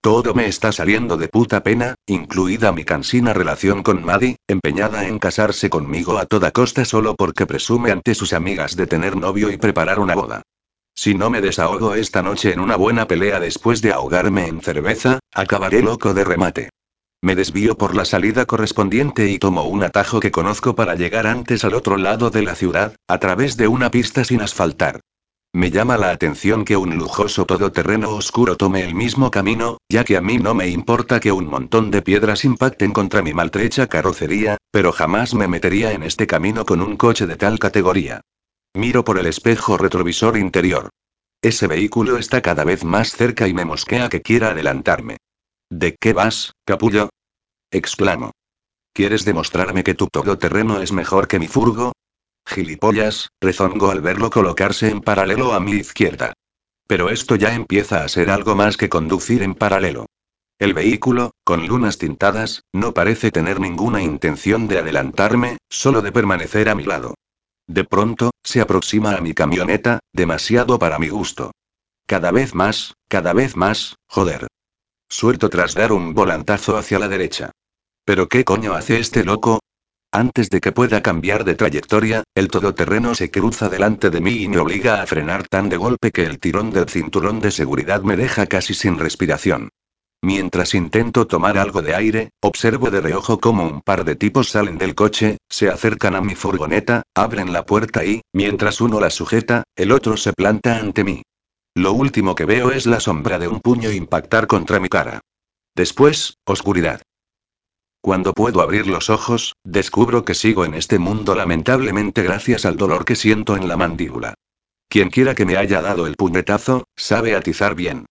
Todo me está saliendo de puta pena, incluida mi cansina relación con Maddie, empeñada en casarse conmigo a toda costa solo porque presume ante sus amigas de tener novio y preparar una boda. Si no me desahogo esta noche en una buena pelea después de ahogarme en cerveza, acabaré loco de remate. Me desvío por la salida correspondiente y tomo un atajo que conozco para llegar antes al otro lado de la ciudad, a través de una pista sin asfaltar. Me llama la atención que un lujoso todoterreno oscuro tome el mismo camino, ya que a mí no me importa que un montón de piedras impacten contra mi maltrecha carrocería, pero jamás me metería en este camino con un coche de tal categoría. Miro por el espejo retrovisor interior. Ese vehículo está cada vez más cerca y me mosquea que quiera adelantarme. ¿De qué vas, capullo? exclamo. ¿Quieres demostrarme que tu todoterreno es mejor que mi furgo? Gilipollas, rezongo al verlo colocarse en paralelo a mi izquierda. Pero esto ya empieza a ser algo más que conducir en paralelo. El vehículo, con lunas tintadas, no parece tener ninguna intención de adelantarme, solo de permanecer a mi lado. De pronto, se aproxima a mi camioneta, demasiado para mi gusto. Cada vez más, cada vez más, joder. Suelto tras dar un volantazo hacia la derecha. ¿Pero qué coño hace este loco? Antes de que pueda cambiar de trayectoria, el todoterreno se cruza delante de mí y me obliga a frenar tan de golpe que el tirón del cinturón de seguridad me deja casi sin respiración. Mientras intento tomar algo de aire, observo de reojo cómo un par de tipos salen del coche, se acercan a mi furgoneta, abren la puerta y, mientras uno la sujeta, el otro se planta ante mí. Lo último que veo es la sombra de un puño impactar contra mi cara. Después, oscuridad. Cuando puedo abrir los ojos, descubro que sigo en este mundo lamentablemente gracias al dolor que siento en la mandíbula. Quien quiera que me haya dado el puñetazo, sabe atizar bien.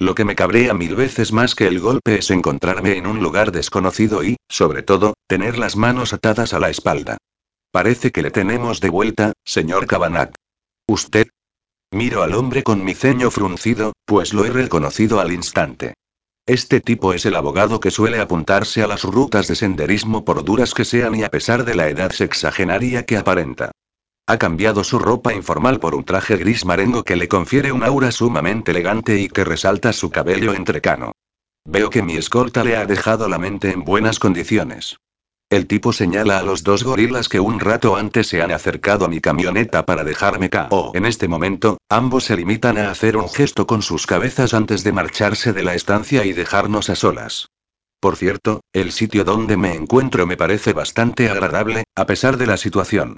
Lo que me cabrea mil veces más que el golpe es encontrarme en un lugar desconocido y, sobre todo, tener las manos atadas a la espalda. Parece que le tenemos de vuelta, señor Cabanat. ¿Usted? Miro al hombre con mi ceño fruncido, pues lo he reconocido al instante. Este tipo es el abogado que suele apuntarse a las rutas de senderismo por duras que sean y a pesar de la edad sexagenaria que aparenta. Ha cambiado su ropa informal por un traje gris marengo que le confiere un aura sumamente elegante y que resalta su cabello entrecano. Veo que mi escolta le ha dejado la mente en buenas condiciones. El tipo señala a los dos gorilas que un rato antes se han acercado a mi camioneta para dejarme KO. En este momento, ambos se limitan a hacer un gesto con sus cabezas antes de marcharse de la estancia y dejarnos a solas. Por cierto, el sitio donde me encuentro me parece bastante agradable, a pesar de la situación.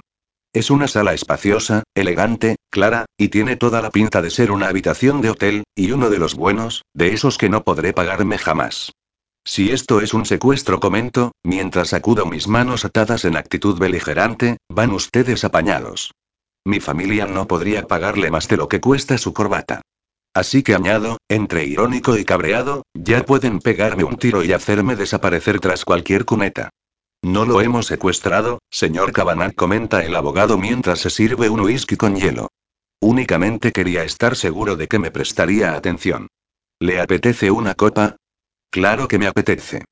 Es una sala espaciosa, elegante, clara, y tiene toda la pinta de ser una habitación de hotel, y uno de los buenos, de esos que no podré pagarme jamás. Si esto es un secuestro, comento, mientras sacudo mis manos atadas en actitud beligerante, van ustedes apañados. Mi familia no podría pagarle más de lo que cuesta su corbata. Así que añado, entre irónico y cabreado, ya pueden pegarme un tiro y hacerme desaparecer tras cualquier cuneta. No lo hemos secuestrado, señor Cabanat, comenta el abogado mientras se sirve un whisky con hielo. Únicamente quería estar seguro de que me prestaría atención. ¿Le apetece una copa? Claro que me apetece.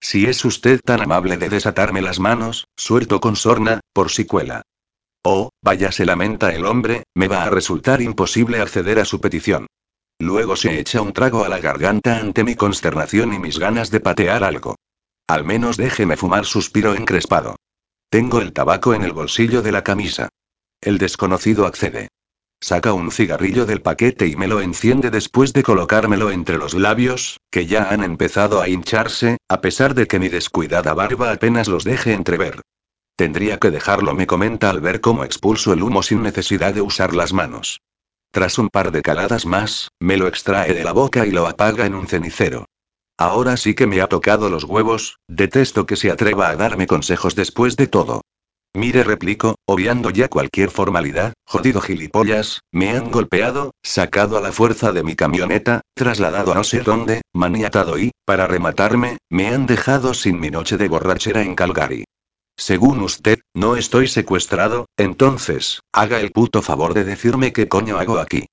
Si es usted tan amable de desatarme las manos, suelto con sorna, por si cuela. Oh, vaya se lamenta el hombre, me va a resultar imposible acceder a su petición. Luego se echa un trago a la garganta ante mi consternación y mis ganas de patear algo. Al menos déjeme fumar, suspiro encrespado. Tengo el tabaco en el bolsillo de la camisa. El desconocido accede. Saca un cigarrillo del paquete y me lo enciende después de colocármelo entre los labios, que ya han empezado a hincharse, a pesar de que mi descuidada barba apenas los deje entrever. Tendría que dejarlo, me comenta al ver cómo expulso el humo sin necesidad de usar las manos. Tras un par de caladas más, me lo extrae de la boca y lo apaga en un cenicero. Ahora sí que me ha tocado los huevos, detesto que se atreva a darme consejos después de todo. Mire, replico, obviando ya cualquier formalidad, jodido gilipollas, me han golpeado, sacado a la fuerza de mi camioneta, trasladado a no sé dónde, maniatado y, para rematarme, me han dejado sin mi noche de borrachera en Calgary. Según usted, no estoy secuestrado, entonces, haga el puto favor de decirme qué coño hago aquí.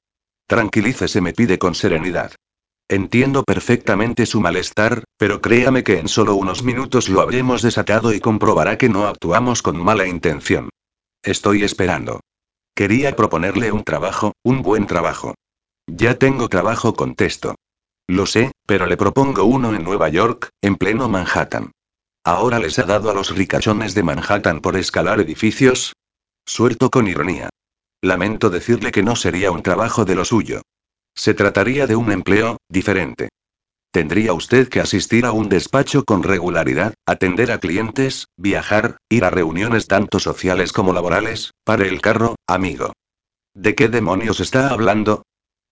Tranquilícese, me pide con serenidad. Entiendo perfectamente su malestar, pero créame que en solo unos minutos lo habremos desatado y comprobará que no actuamos con mala intención. Estoy esperando. Quería proponerle un trabajo, un buen trabajo. Ya tengo trabajo, contesto. Lo sé, pero le propongo uno en Nueva York, en pleno Manhattan. ¿Ahora les ha dado a los ricachones de Manhattan por escalar edificios? Suelto con ironía. Lamento decirle que no sería un trabajo de lo suyo. Se trataría de un empleo, diferente. Tendría usted que asistir a un despacho con regularidad, atender a clientes, viajar, ir a reuniones tanto sociales como laborales, para el carro, amigo. ¿De qué demonios está hablando?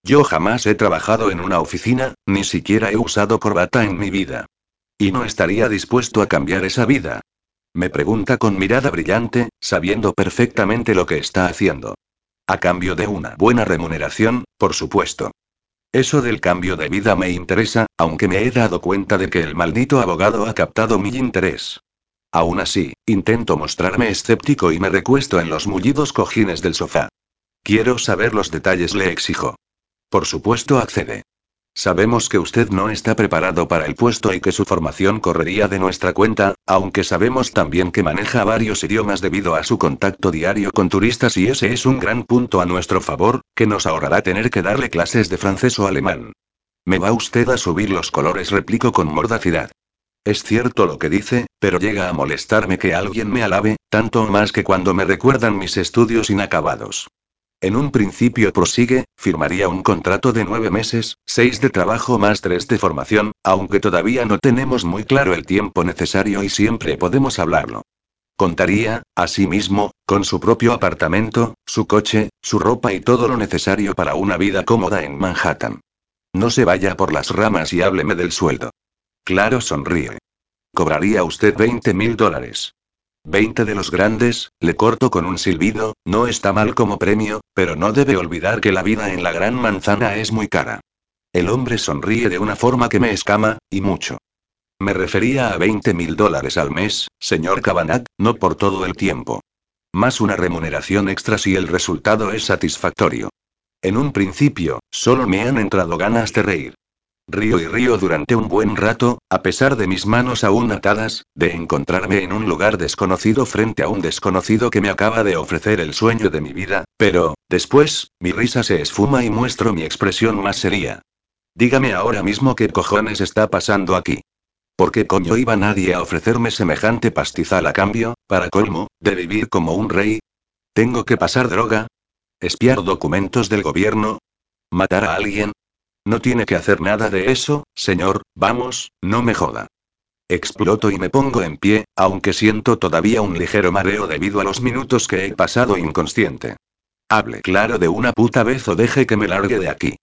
Yo jamás he trabajado en una oficina, ni siquiera he usado corbata en mi vida. Y no estaría dispuesto a cambiar esa vida. Me pregunta con mirada brillante, sabiendo perfectamente lo que está haciendo. A cambio de una buena remuneración, por supuesto. Eso del cambio de vida me interesa, aunque me he dado cuenta de que el maldito abogado ha captado mi interés. Aún así, intento mostrarme escéptico y me recuesto en los mullidos cojines del sofá. Quiero saber los detalles, le exijo. Por supuesto, accede. Sabemos que usted no está preparado para el puesto y que su formación correría de nuestra cuenta, aunque sabemos también que maneja varios idiomas debido a su contacto diario con turistas y ese es un gran punto a nuestro favor, que nos ahorrará tener que darle clases de francés o alemán. Me va usted a subir los colores, replico con mordacidad. Es cierto lo que dice, pero llega a molestarme que alguien me alabe, tanto más que cuando me recuerdan mis estudios inacabados. En un principio prosigue, firmaría un contrato de nueve meses, seis de trabajo más tres de formación, aunque todavía no tenemos muy claro el tiempo necesario y siempre podemos hablarlo. Contaría, asimismo, con su propio apartamento, su coche, su ropa y todo lo necesario para una vida cómoda en Manhattan. No se vaya por las ramas y hábleme del sueldo. Claro, sonríe. Cobraría usted 20 mil dólares. Veinte de los grandes, le corto con un silbido, no está mal como premio, pero no debe olvidar que la vida en la gran manzana es muy cara. El hombre sonríe de una forma que me escama, y mucho. Me refería a 20 mil dólares al mes, señor Cabanat, no por todo el tiempo. Más una remuneración extra si el resultado es satisfactorio. En un principio, solo me han entrado ganas de reír. Río y río durante un buen rato, a pesar de mis manos aún atadas, de encontrarme en un lugar desconocido frente a un desconocido que me acaba de ofrecer el sueño de mi vida, pero, después, mi risa se esfuma y muestro mi expresión más seria. Dígame ahora mismo qué cojones está pasando aquí. ¿Por qué coño iba nadie a ofrecerme semejante pastizal a cambio, para colmo, de vivir como un rey? ¿Tengo que pasar droga? ¿Espiar documentos del gobierno? ¿Matar a alguien? No tiene que hacer nada de eso, señor, vamos, no me joda. Exploto y me pongo en pie, aunque siento todavía un ligero mareo debido a los minutos que he pasado inconsciente. Hable claro de una puta vez o deje que me largue de aquí.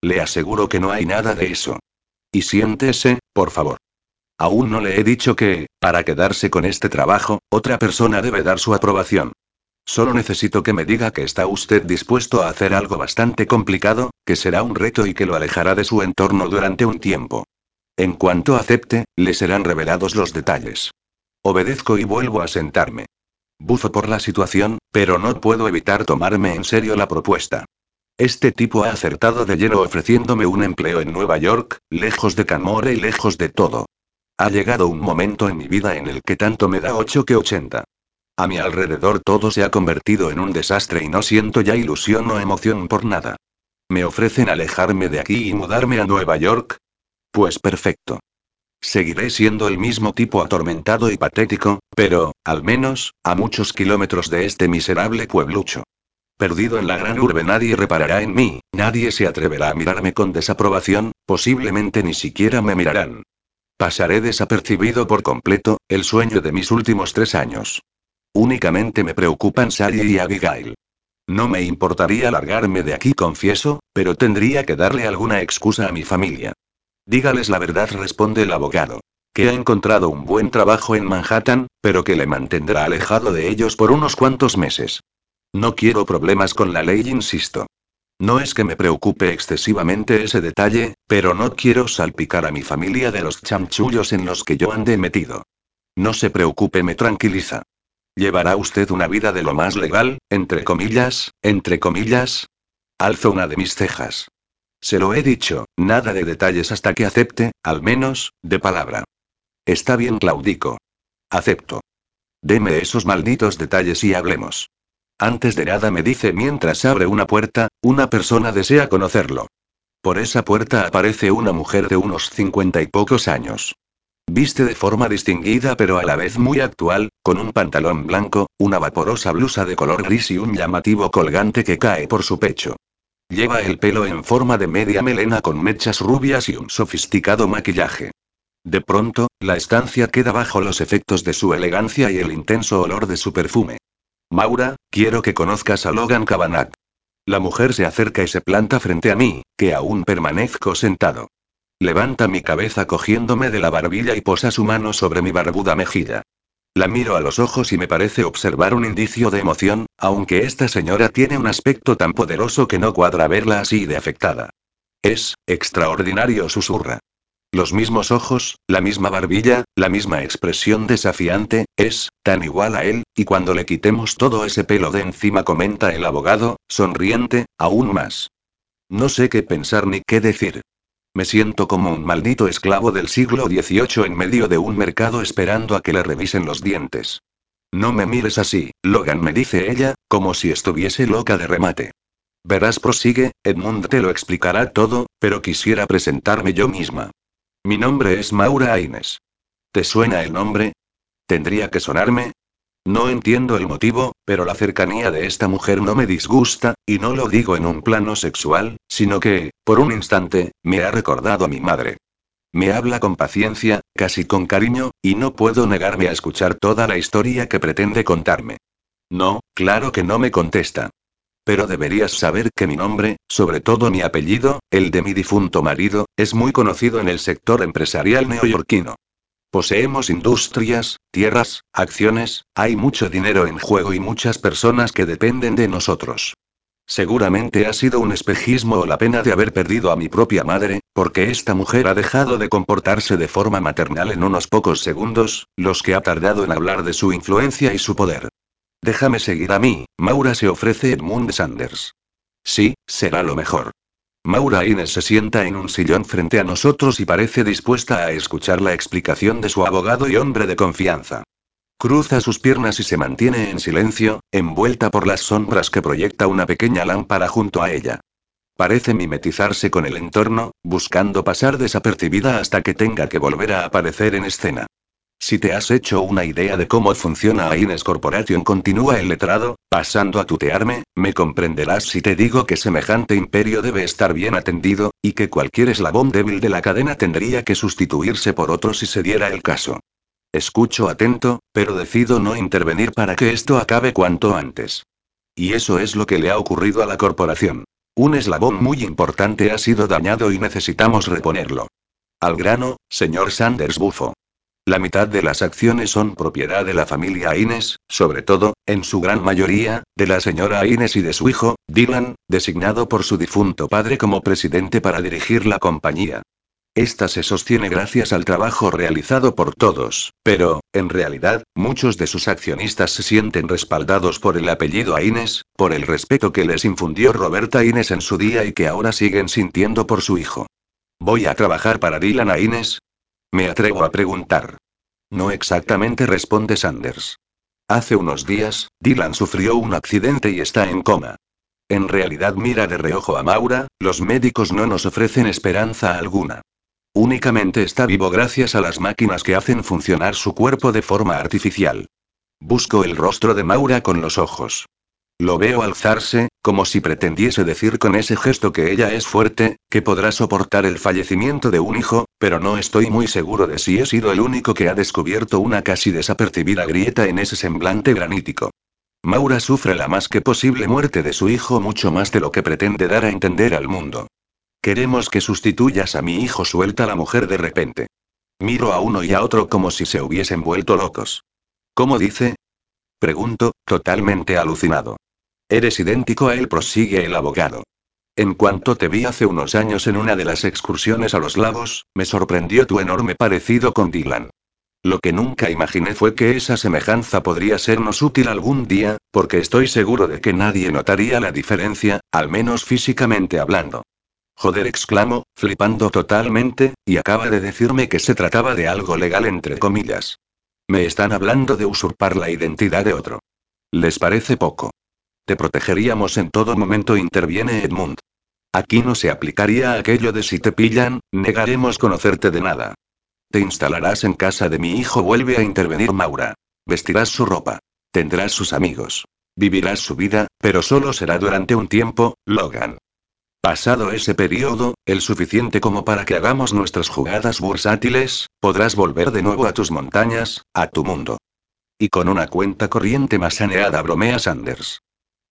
Le aseguro que no hay nada de eso. Y siéntese, por favor. Aún no le he dicho que, para quedarse con este trabajo, otra persona debe dar su aprobación. Solo necesito que me diga que está usted dispuesto a hacer algo bastante complicado, que será un reto y que lo alejará de su entorno durante un tiempo. En cuanto acepte, le serán revelados los detalles. Obedezco y vuelvo a sentarme. Bufo por la situación, pero no puedo evitar tomarme en serio la propuesta. Este tipo ha acertado de lleno ofreciéndome un empleo en Nueva York, lejos de Camore y lejos de todo. Ha llegado un momento en mi vida en el que tanto me da 8 que 80. A mi alrededor todo se ha convertido en un desastre y no siento ya ilusión o emoción por nada. ¿Me ofrecen alejarme de aquí y mudarme a Nueva York? Pues perfecto. Seguiré siendo el mismo tipo atormentado y patético, pero, al menos, a muchos kilómetros de este miserable pueblucho. Perdido en la gran urbe nadie reparará en mí, nadie se atreverá a mirarme con desaprobación, posiblemente ni siquiera me mirarán. Pasaré desapercibido por completo, el sueño de mis últimos tres años. Únicamente me preocupan Sally y Abigail. No me importaría largarme de aquí, confieso, pero tendría que darle alguna excusa a mi familia. Dígales la verdad, responde el abogado. Que ha encontrado un buen trabajo en Manhattan, pero que le mantendrá alejado de ellos por unos cuantos meses. No quiero problemas con la ley, insisto. No es que me preocupe excesivamente ese detalle, pero no quiero salpicar a mi familia de los chanchullos en los que yo ande metido. No se preocupe, me tranquiliza. ¿Llevará usted una vida de lo más legal, entre comillas, entre comillas? Alzo una de mis cejas. Se lo he dicho, nada de detalles hasta que acepte, al menos, de palabra. Está bien, Claudico. Acepto. Deme esos malditos detalles y hablemos. Antes de nada me dice mientras abre una puerta, una persona desea conocerlo. Por esa puerta aparece una mujer de unos cincuenta y pocos años. Viste de forma distinguida pero a la vez muy actual, con un pantalón blanco, una vaporosa blusa de color gris y un llamativo colgante que cae por su pecho. Lleva el pelo en forma de media melena con mechas rubias y un sofisticado maquillaje. De pronto, la estancia queda bajo los efectos de su elegancia y el intenso olor de su perfume. Maura, quiero que conozcas a Logan Cabanagh. La mujer se acerca y se planta frente a mí, que aún permanezco sentado. Levanta mi cabeza cogiéndome de la barbilla y posa su mano sobre mi barbuda mejilla. La miro a los ojos y me parece observar un indicio de emoción, aunque esta señora tiene un aspecto tan poderoso que no cuadra verla así de afectada. Es, extraordinario, susurra. Los mismos ojos, la misma barbilla, la misma expresión desafiante, es, tan igual a él, y cuando le quitemos todo ese pelo de encima comenta el abogado, sonriente, aún más. No sé qué pensar ni qué decir. Me siento como un maldito esclavo del siglo XVIII en medio de un mercado esperando a que le revisen los dientes. No me mires así, Logan me dice ella, como si estuviese loca de remate. Verás, prosigue, Edmund te lo explicará todo, pero quisiera presentarme yo misma. Mi nombre es Maura Aines. ¿Te suena el nombre? ¿Tendría que sonarme? No entiendo el motivo, pero la cercanía de esta mujer no me disgusta, y no lo digo en un plano sexual, sino que, por un instante, me ha recordado a mi madre. Me habla con paciencia, casi con cariño, y no puedo negarme a escuchar toda la historia que pretende contarme. No, claro que no me contesta. Pero deberías saber que mi nombre, sobre todo mi apellido, el de mi difunto marido, es muy conocido en el sector empresarial neoyorquino. Poseemos industrias, tierras, acciones, hay mucho dinero en juego y muchas personas que dependen de nosotros. Seguramente ha sido un espejismo o la pena de haber perdido a mi propia madre, porque esta mujer ha dejado de comportarse de forma maternal en unos pocos segundos, los que ha tardado en hablar de su influencia y su poder. Déjame seguir a mí, Maura se ofrece Edmund Sanders. Sí, será lo mejor. Maura Inés se sienta en un sillón frente a nosotros y parece dispuesta a escuchar la explicación de su abogado y hombre de confianza. Cruza sus piernas y se mantiene en silencio, envuelta por las sombras que proyecta una pequeña lámpara junto a ella. Parece mimetizarse con el entorno, buscando pasar desapercibida hasta que tenga que volver a aparecer en escena. Si te has hecho una idea de cómo funciona Aines Corporation, continúa el letrado, pasando a tutearme, me comprenderás si te digo que semejante imperio debe estar bien atendido, y que cualquier eslabón débil de la cadena tendría que sustituirse por otro si se diera el caso. Escucho atento, pero decido no intervenir para que esto acabe cuanto antes. Y eso es lo que le ha ocurrido a la corporación. Un eslabón muy importante ha sido dañado y necesitamos reponerlo. Al grano, señor Sanders Bufo. La mitad de las acciones son propiedad de la familia Aines, sobre todo, en su gran mayoría, de la señora Aines y de su hijo, Dylan, designado por su difunto padre como presidente para dirigir la compañía. Esta se sostiene gracias al trabajo realizado por todos, pero, en realidad, muchos de sus accionistas se sienten respaldados por el apellido Aines, por el respeto que les infundió Roberta Aines en su día y que ahora siguen sintiendo por su hijo. ¿Voy a trabajar para Dylan Aines? Me atrevo a preguntar. No exactamente responde Sanders. Hace unos días, Dylan sufrió un accidente y está en coma. En realidad mira de reojo a Maura, los médicos no nos ofrecen esperanza alguna. Únicamente está vivo gracias a las máquinas que hacen funcionar su cuerpo de forma artificial. Busco el rostro de Maura con los ojos. Lo veo alzarse, como si pretendiese decir con ese gesto que ella es fuerte, que podrá soportar el fallecimiento de un hijo, pero no estoy muy seguro de si he sido el único que ha descubierto una casi desapercibida grieta en ese semblante granítico. Maura sufre la más que posible muerte de su hijo mucho más de lo que pretende dar a entender al mundo. Queremos que sustituyas a mi hijo, suelta la mujer de repente. Miro a uno y a otro como si se hubiesen vuelto locos. ¿Cómo dice? Pregunto, totalmente alucinado. Eres idéntico a él, prosigue el abogado. En cuanto te vi hace unos años en una de las excursiones a los lagos, me sorprendió tu enorme parecido con Dylan. Lo que nunca imaginé fue que esa semejanza podría sernos útil algún día, porque estoy seguro de que nadie notaría la diferencia, al menos físicamente hablando. Joder, exclamó, flipando totalmente, y acaba de decirme que se trataba de algo legal entre comillas. Me están hablando de usurpar la identidad de otro. ¿Les parece poco? Te protegeríamos en todo momento, interviene Edmund. Aquí no se aplicaría aquello de si te pillan, negaremos conocerte de nada. Te instalarás en casa de mi hijo, vuelve a intervenir Maura. Vestirás su ropa. Tendrás sus amigos. Vivirás su vida, pero solo será durante un tiempo, Logan. Pasado ese periodo, el suficiente como para que hagamos nuestras jugadas bursátiles, podrás volver de nuevo a tus montañas, a tu mundo. Y con una cuenta corriente más saneada, bromea Sanders.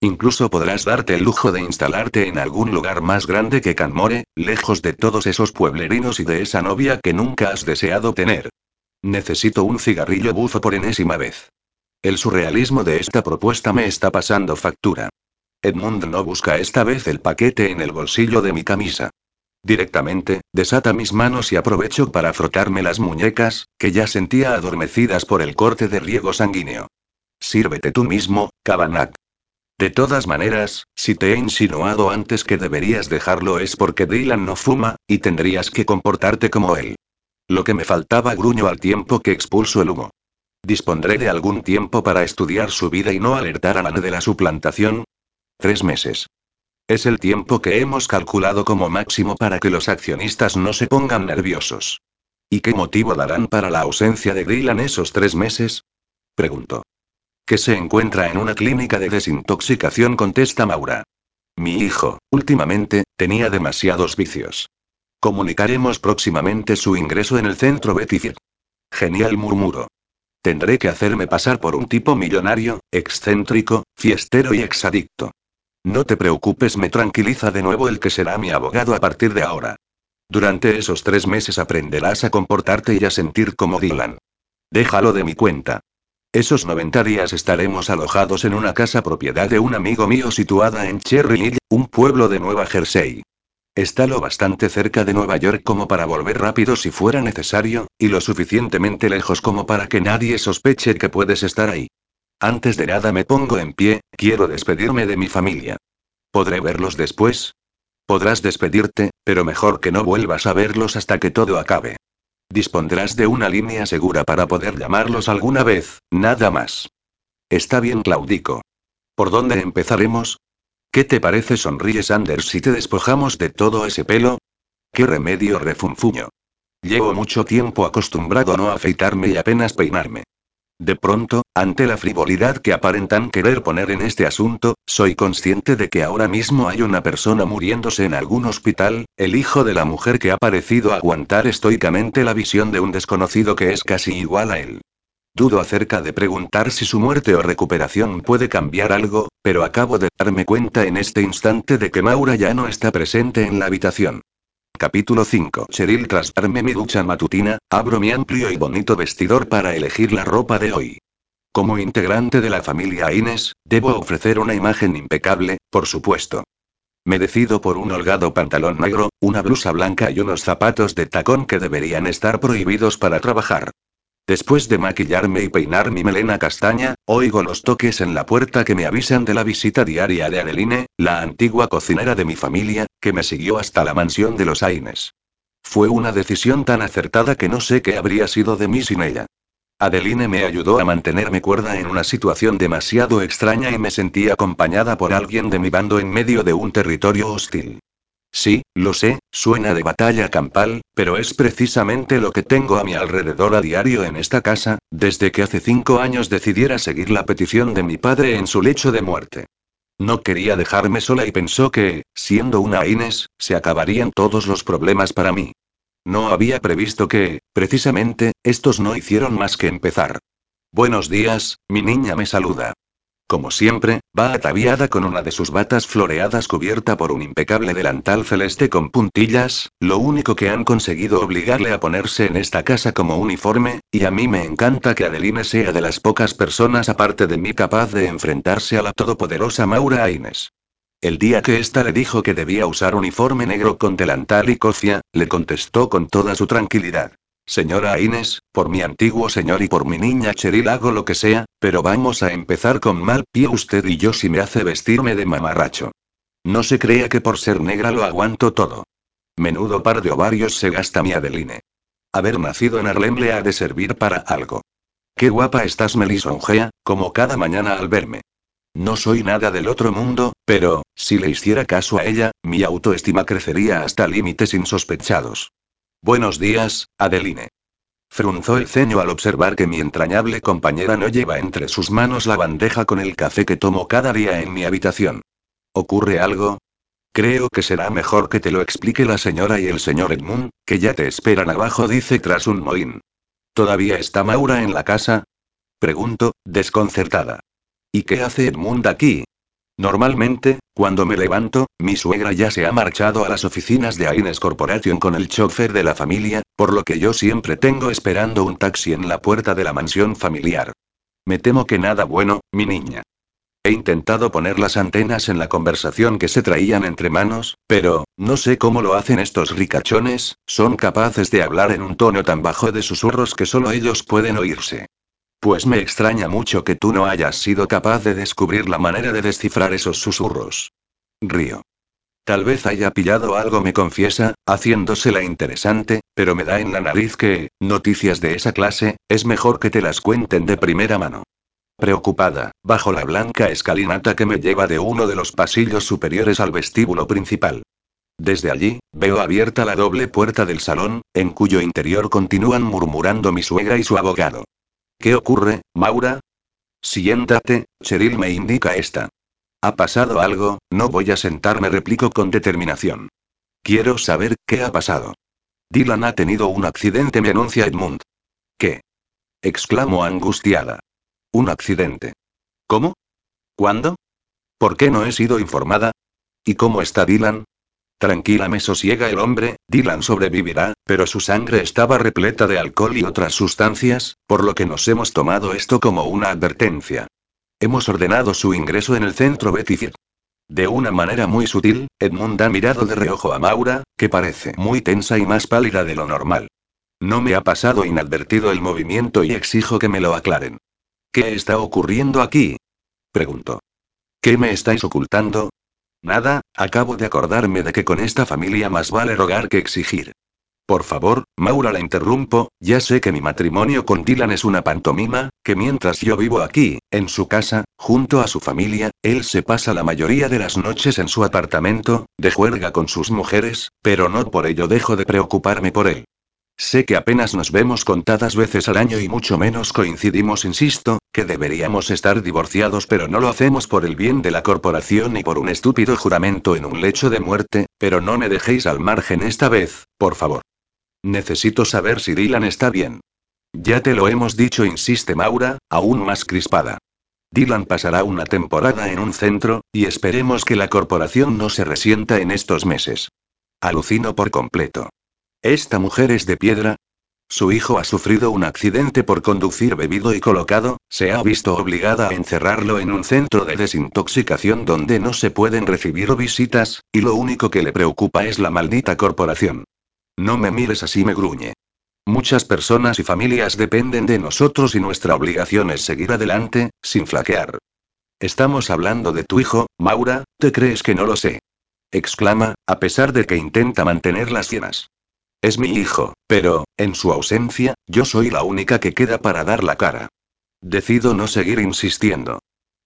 Incluso podrás darte el lujo de instalarte en algún lugar más grande que Canmore, lejos de todos esos pueblerinos y de esa novia que nunca has deseado tener. Necesito un cigarrillo bufo por enésima vez. El surrealismo de esta propuesta me está pasando factura. Edmund no busca esta vez el paquete en el bolsillo de mi camisa. Directamente, desata mis manos y aprovecho para frotarme las muñecas, que ya sentía adormecidas por el corte de riego sanguíneo. Sírvete tú mismo, Cabanat. De todas maneras, si te he insinuado antes que deberías dejarlo es porque Dylan no fuma, y tendrías que comportarte como él. Lo que me faltaba gruño al tiempo que expulso el humo. Dispondré de algún tiempo para estudiar su vida y no alertar a la de la suplantación. Tres meses. Es el tiempo que hemos calculado como máximo para que los accionistas no se pongan nerviosos. ¿Y qué motivo darán para la ausencia de Dylan esos tres meses? Preguntó. Que se encuentra en una clínica de desintoxicación, contesta Maura. Mi hijo, últimamente, tenía demasiados vicios. Comunicaremos próximamente su ingreso en el centro Betty Genial murmuro. Tendré que hacerme pasar por un tipo millonario, excéntrico, fiestero y exadicto. No te preocupes, me tranquiliza de nuevo el que será mi abogado a partir de ahora. Durante esos tres meses aprenderás a comportarte y a sentir como Dylan. Déjalo de mi cuenta. Esos 90 días estaremos alojados en una casa propiedad de un amigo mío situada en Cherry Hill, un pueblo de Nueva Jersey. Está lo bastante cerca de Nueva York como para volver rápido si fuera necesario, y lo suficientemente lejos como para que nadie sospeche que puedes estar ahí. Antes de nada me pongo en pie, quiero despedirme de mi familia. ¿Podré verlos después? Podrás despedirte, pero mejor que no vuelvas a verlos hasta que todo acabe. Dispondrás de una línea segura para poder llamarlos alguna vez, nada más. Está bien, Claudico. ¿Por dónde empezaremos? ¿Qué te parece, sonríe Sanders, si te despojamos de todo ese pelo? ¿Qué remedio, refunfuño? Llevo mucho tiempo acostumbrado a no afeitarme y apenas peinarme. De pronto, ante la frivolidad que aparentan querer poner en este asunto, soy consciente de que ahora mismo hay una persona muriéndose en algún hospital, el hijo de la mujer que ha parecido aguantar estoicamente la visión de un desconocido que es casi igual a él. Dudo acerca de preguntar si su muerte o recuperación puede cambiar algo, pero acabo de darme cuenta en este instante de que Maura ya no está presente en la habitación. Capítulo 5. Cheryl tras darme mi ducha matutina, abro mi amplio y bonito vestidor para elegir la ropa de hoy. Como integrante de la familia Ines, debo ofrecer una imagen impecable, por supuesto. Me decido por un holgado pantalón negro, una blusa blanca y unos zapatos de tacón que deberían estar prohibidos para trabajar. Después de maquillarme y peinar mi melena castaña, oigo los toques en la puerta que me avisan de la visita diaria de Adeline, la antigua cocinera de mi familia, que me siguió hasta la mansión de los Aines. Fue una decisión tan acertada que no sé qué habría sido de mí sin ella. Adeline me ayudó a mantenerme cuerda en una situación demasiado extraña y me sentí acompañada por alguien de mi bando en medio de un territorio hostil. Sí, lo sé, suena de batalla campal, pero es precisamente lo que tengo a mi alrededor a diario en esta casa, desde que hace cinco años decidiera seguir la petición de mi padre en su lecho de muerte. No quería dejarme sola y pensó que, siendo una Inés, se acabarían todos los problemas para mí. No había previsto que, precisamente, estos no hicieron más que empezar. Buenos días, mi niña me saluda. Como siempre, va ataviada con una de sus batas floreadas cubierta por un impecable delantal celeste con puntillas, lo único que han conseguido obligarle a ponerse en esta casa como uniforme, y a mí me encanta que Adeline sea de las pocas personas aparte de mí capaz de enfrentarse a la todopoderosa Maura Aines. El día que ésta le dijo que debía usar uniforme negro con delantal y cofia, le contestó con toda su tranquilidad. Señora Inés, por mi antiguo señor y por mi niña Cheryl hago lo que sea, pero vamos a empezar con mal pie usted y yo si me hace vestirme de mamarracho. No se crea que por ser negra lo aguanto todo. Menudo par de ovarios se gasta mi Adeline. Haber nacido en Harlem le ha de servir para algo. Qué guapa estás, Melisongea, como cada mañana al verme. No soy nada del otro mundo, pero, si le hiciera caso a ella, mi autoestima crecería hasta límites insospechados. Buenos días, Adeline. Frunzó el ceño al observar que mi entrañable compañera no lleva entre sus manos la bandeja con el café que tomo cada día en mi habitación. ¿Ocurre algo? Creo que será mejor que te lo explique la señora y el señor Edmund, que ya te esperan abajo, dice tras un mohín. ¿Todavía está Maura en la casa? Pregunto, desconcertada. ¿Y qué hace Edmund aquí? Normalmente, cuando me levanto, mi suegra ya se ha marchado a las oficinas de Aines Corporation con el chofer de la familia, por lo que yo siempre tengo esperando un taxi en la puerta de la mansión familiar. Me temo que nada bueno, mi niña. He intentado poner las antenas en la conversación que se traían entre manos, pero, no sé cómo lo hacen estos ricachones, son capaces de hablar en un tono tan bajo de susurros que solo ellos pueden oírse. Pues me extraña mucho que tú no hayas sido capaz de descubrir la manera de descifrar esos susurros. Río. Tal vez haya pillado algo, me confiesa, haciéndosela interesante, pero me da en la nariz que, noticias de esa clase, es mejor que te las cuenten de primera mano. Preocupada, bajo la blanca escalinata que me lleva de uno de los pasillos superiores al vestíbulo principal. Desde allí, veo abierta la doble puerta del salón, en cuyo interior continúan murmurando mi suegra y su abogado. ¿Qué ocurre, Maura? Siéntate, Cheryl me indica esta. ¿Ha pasado algo? No voy a sentarme, replico con determinación. Quiero saber qué ha pasado. Dylan ha tenido un accidente, me anuncia Edmund. ¿Qué? exclamo angustiada. Un accidente. ¿Cómo? ¿Cuándo? ¿Por qué no he sido informada? ¿Y cómo está Dylan? Tranquila, me sosiega el hombre, Dylan sobrevivirá, pero su sangre estaba repleta de alcohol y otras sustancias, por lo que nos hemos tomado esto como una advertencia. Hemos ordenado su ingreso en el centro Betty De una manera muy sutil, Edmund ha mirado de reojo a Maura, que parece muy tensa y más pálida de lo normal. No me ha pasado inadvertido el movimiento y exijo que me lo aclaren. ¿Qué está ocurriendo aquí? Preguntó. ¿Qué me estáis ocultando? Nada, acabo de acordarme de que con esta familia más vale rogar que exigir. Por favor, Maura la interrumpo, ya sé que mi matrimonio con Dylan es una pantomima, que mientras yo vivo aquí, en su casa, junto a su familia, él se pasa la mayoría de las noches en su apartamento, de juerga con sus mujeres, pero no por ello dejo de preocuparme por él. Sé que apenas nos vemos contadas veces al año y mucho menos coincidimos, insisto, que deberíamos estar divorciados pero no lo hacemos por el bien de la corporación y por un estúpido juramento en un lecho de muerte, pero no me dejéis al margen esta vez, por favor. Necesito saber si Dylan está bien. Ya te lo hemos dicho, insiste Maura, aún más crispada. Dylan pasará una temporada en un centro, y esperemos que la corporación no se resienta en estos meses. Alucino por completo. ¿Esta mujer es de piedra? Su hijo ha sufrido un accidente por conducir bebido y colocado, se ha visto obligada a encerrarlo en un centro de desintoxicación donde no se pueden recibir visitas, y lo único que le preocupa es la maldita corporación. No me mires así, me gruñe. Muchas personas y familias dependen de nosotros y nuestra obligación es seguir adelante, sin flaquear. Estamos hablando de tu hijo, Maura, ¿te crees que no lo sé? exclama, a pesar de que intenta mantener las sienas. Es mi hijo, pero, en su ausencia, yo soy la única que queda para dar la cara. Decido no seguir insistiendo.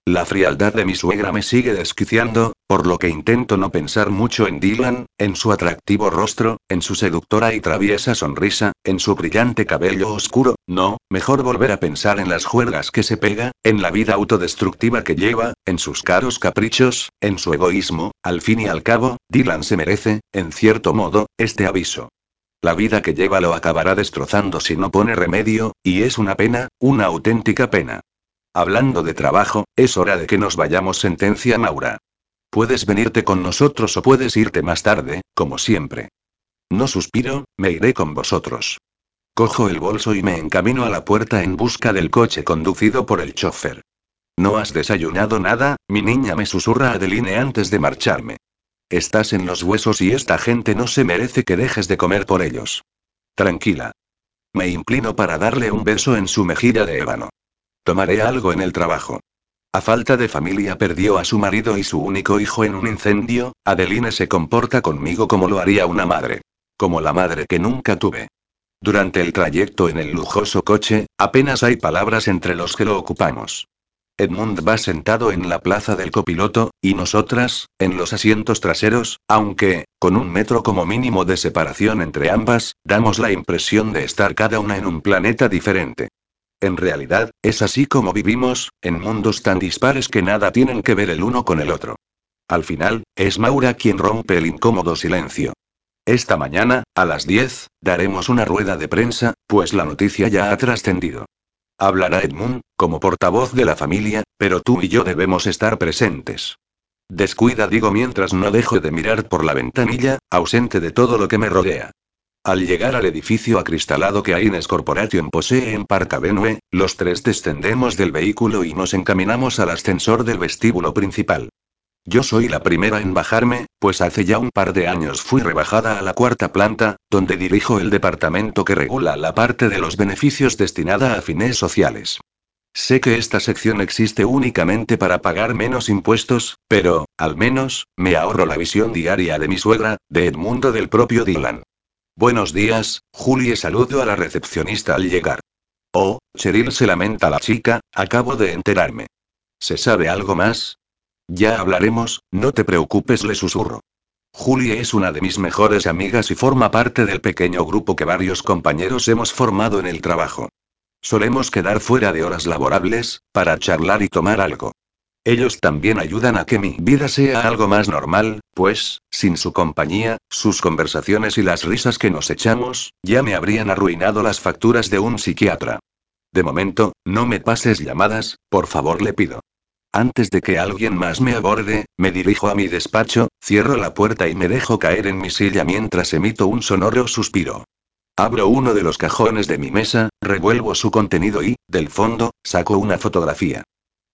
La frialdad de mi suegra me sigue desquiciando, por lo que intento no pensar mucho en Dylan, en su atractivo rostro, en su seductora y traviesa sonrisa, en su brillante cabello oscuro, no, mejor volver a pensar en las juergas que se pega, en la vida autodestructiva que lleva, en sus caros caprichos, en su egoísmo, al fin y al cabo, Dylan se merece, en cierto modo, este aviso. La vida que lleva lo acabará destrozando si no pone remedio, y es una pena, una auténtica pena. Hablando de trabajo, es hora de que nos vayamos, sentencia Maura. Puedes venirte con nosotros o puedes irte más tarde, como siempre. No suspiro, me iré con vosotros. Cojo el bolso y me encamino a la puerta en busca del coche conducido por el chofer. ¿No has desayunado nada, mi niña? me susurra Adeline antes de marcharme. Estás en los huesos y esta gente no se merece que dejes de comer por ellos. Tranquila. Me inclino para darle un beso en su mejilla de ébano. Tomaré algo en el trabajo. a falta de familia perdió a su marido y su único hijo en un incendio, Adeline se comporta conmigo como lo haría una madre. Como la madre que nunca tuve. Durante el trayecto en el lujoso coche, apenas hay palabras entre los que lo ocupamos. Edmund va sentado en la plaza del copiloto, y nosotras, en los asientos traseros, aunque, con un metro como mínimo de separación entre ambas, damos la impresión de estar cada una en un planeta diferente. En realidad, es así como vivimos, en mundos tan dispares que nada tienen que ver el uno con el otro. Al final, es Maura quien rompe el incómodo silencio. Esta mañana, a las 10, daremos una rueda de prensa, pues la noticia ya ha trascendido. Hablará Edmund, como portavoz de la familia, pero tú y yo debemos estar presentes. Descuida, digo mientras no dejo de mirar por la ventanilla, ausente de todo lo que me rodea. Al llegar al edificio acristalado que Aines Corporation posee en Park Avenue, los tres descendemos del vehículo y nos encaminamos al ascensor del vestíbulo principal. Yo soy la primera en bajarme, pues hace ya un par de años fui rebajada a la cuarta planta, donde dirijo el departamento que regula la parte de los beneficios destinada a fines sociales. Sé que esta sección existe únicamente para pagar menos impuestos, pero, al menos, me ahorro la visión diaria de mi suegra, de Edmundo del propio Dylan. Buenos días, Julie saludo a la recepcionista al llegar. Oh, Cheryl se lamenta la chica, acabo de enterarme. ¿Se sabe algo más? Ya hablaremos, no te preocupes, le susurro. Julie es una de mis mejores amigas y forma parte del pequeño grupo que varios compañeros hemos formado en el trabajo. Solemos quedar fuera de horas laborables, para charlar y tomar algo. Ellos también ayudan a que mi vida sea algo más normal, pues, sin su compañía, sus conversaciones y las risas que nos echamos, ya me habrían arruinado las facturas de un psiquiatra. De momento, no me pases llamadas, por favor le pido. Antes de que alguien más me aborde, me dirijo a mi despacho, cierro la puerta y me dejo caer en mi silla mientras emito un sonoro suspiro. Abro uno de los cajones de mi mesa, revuelvo su contenido y, del fondo, saco una fotografía.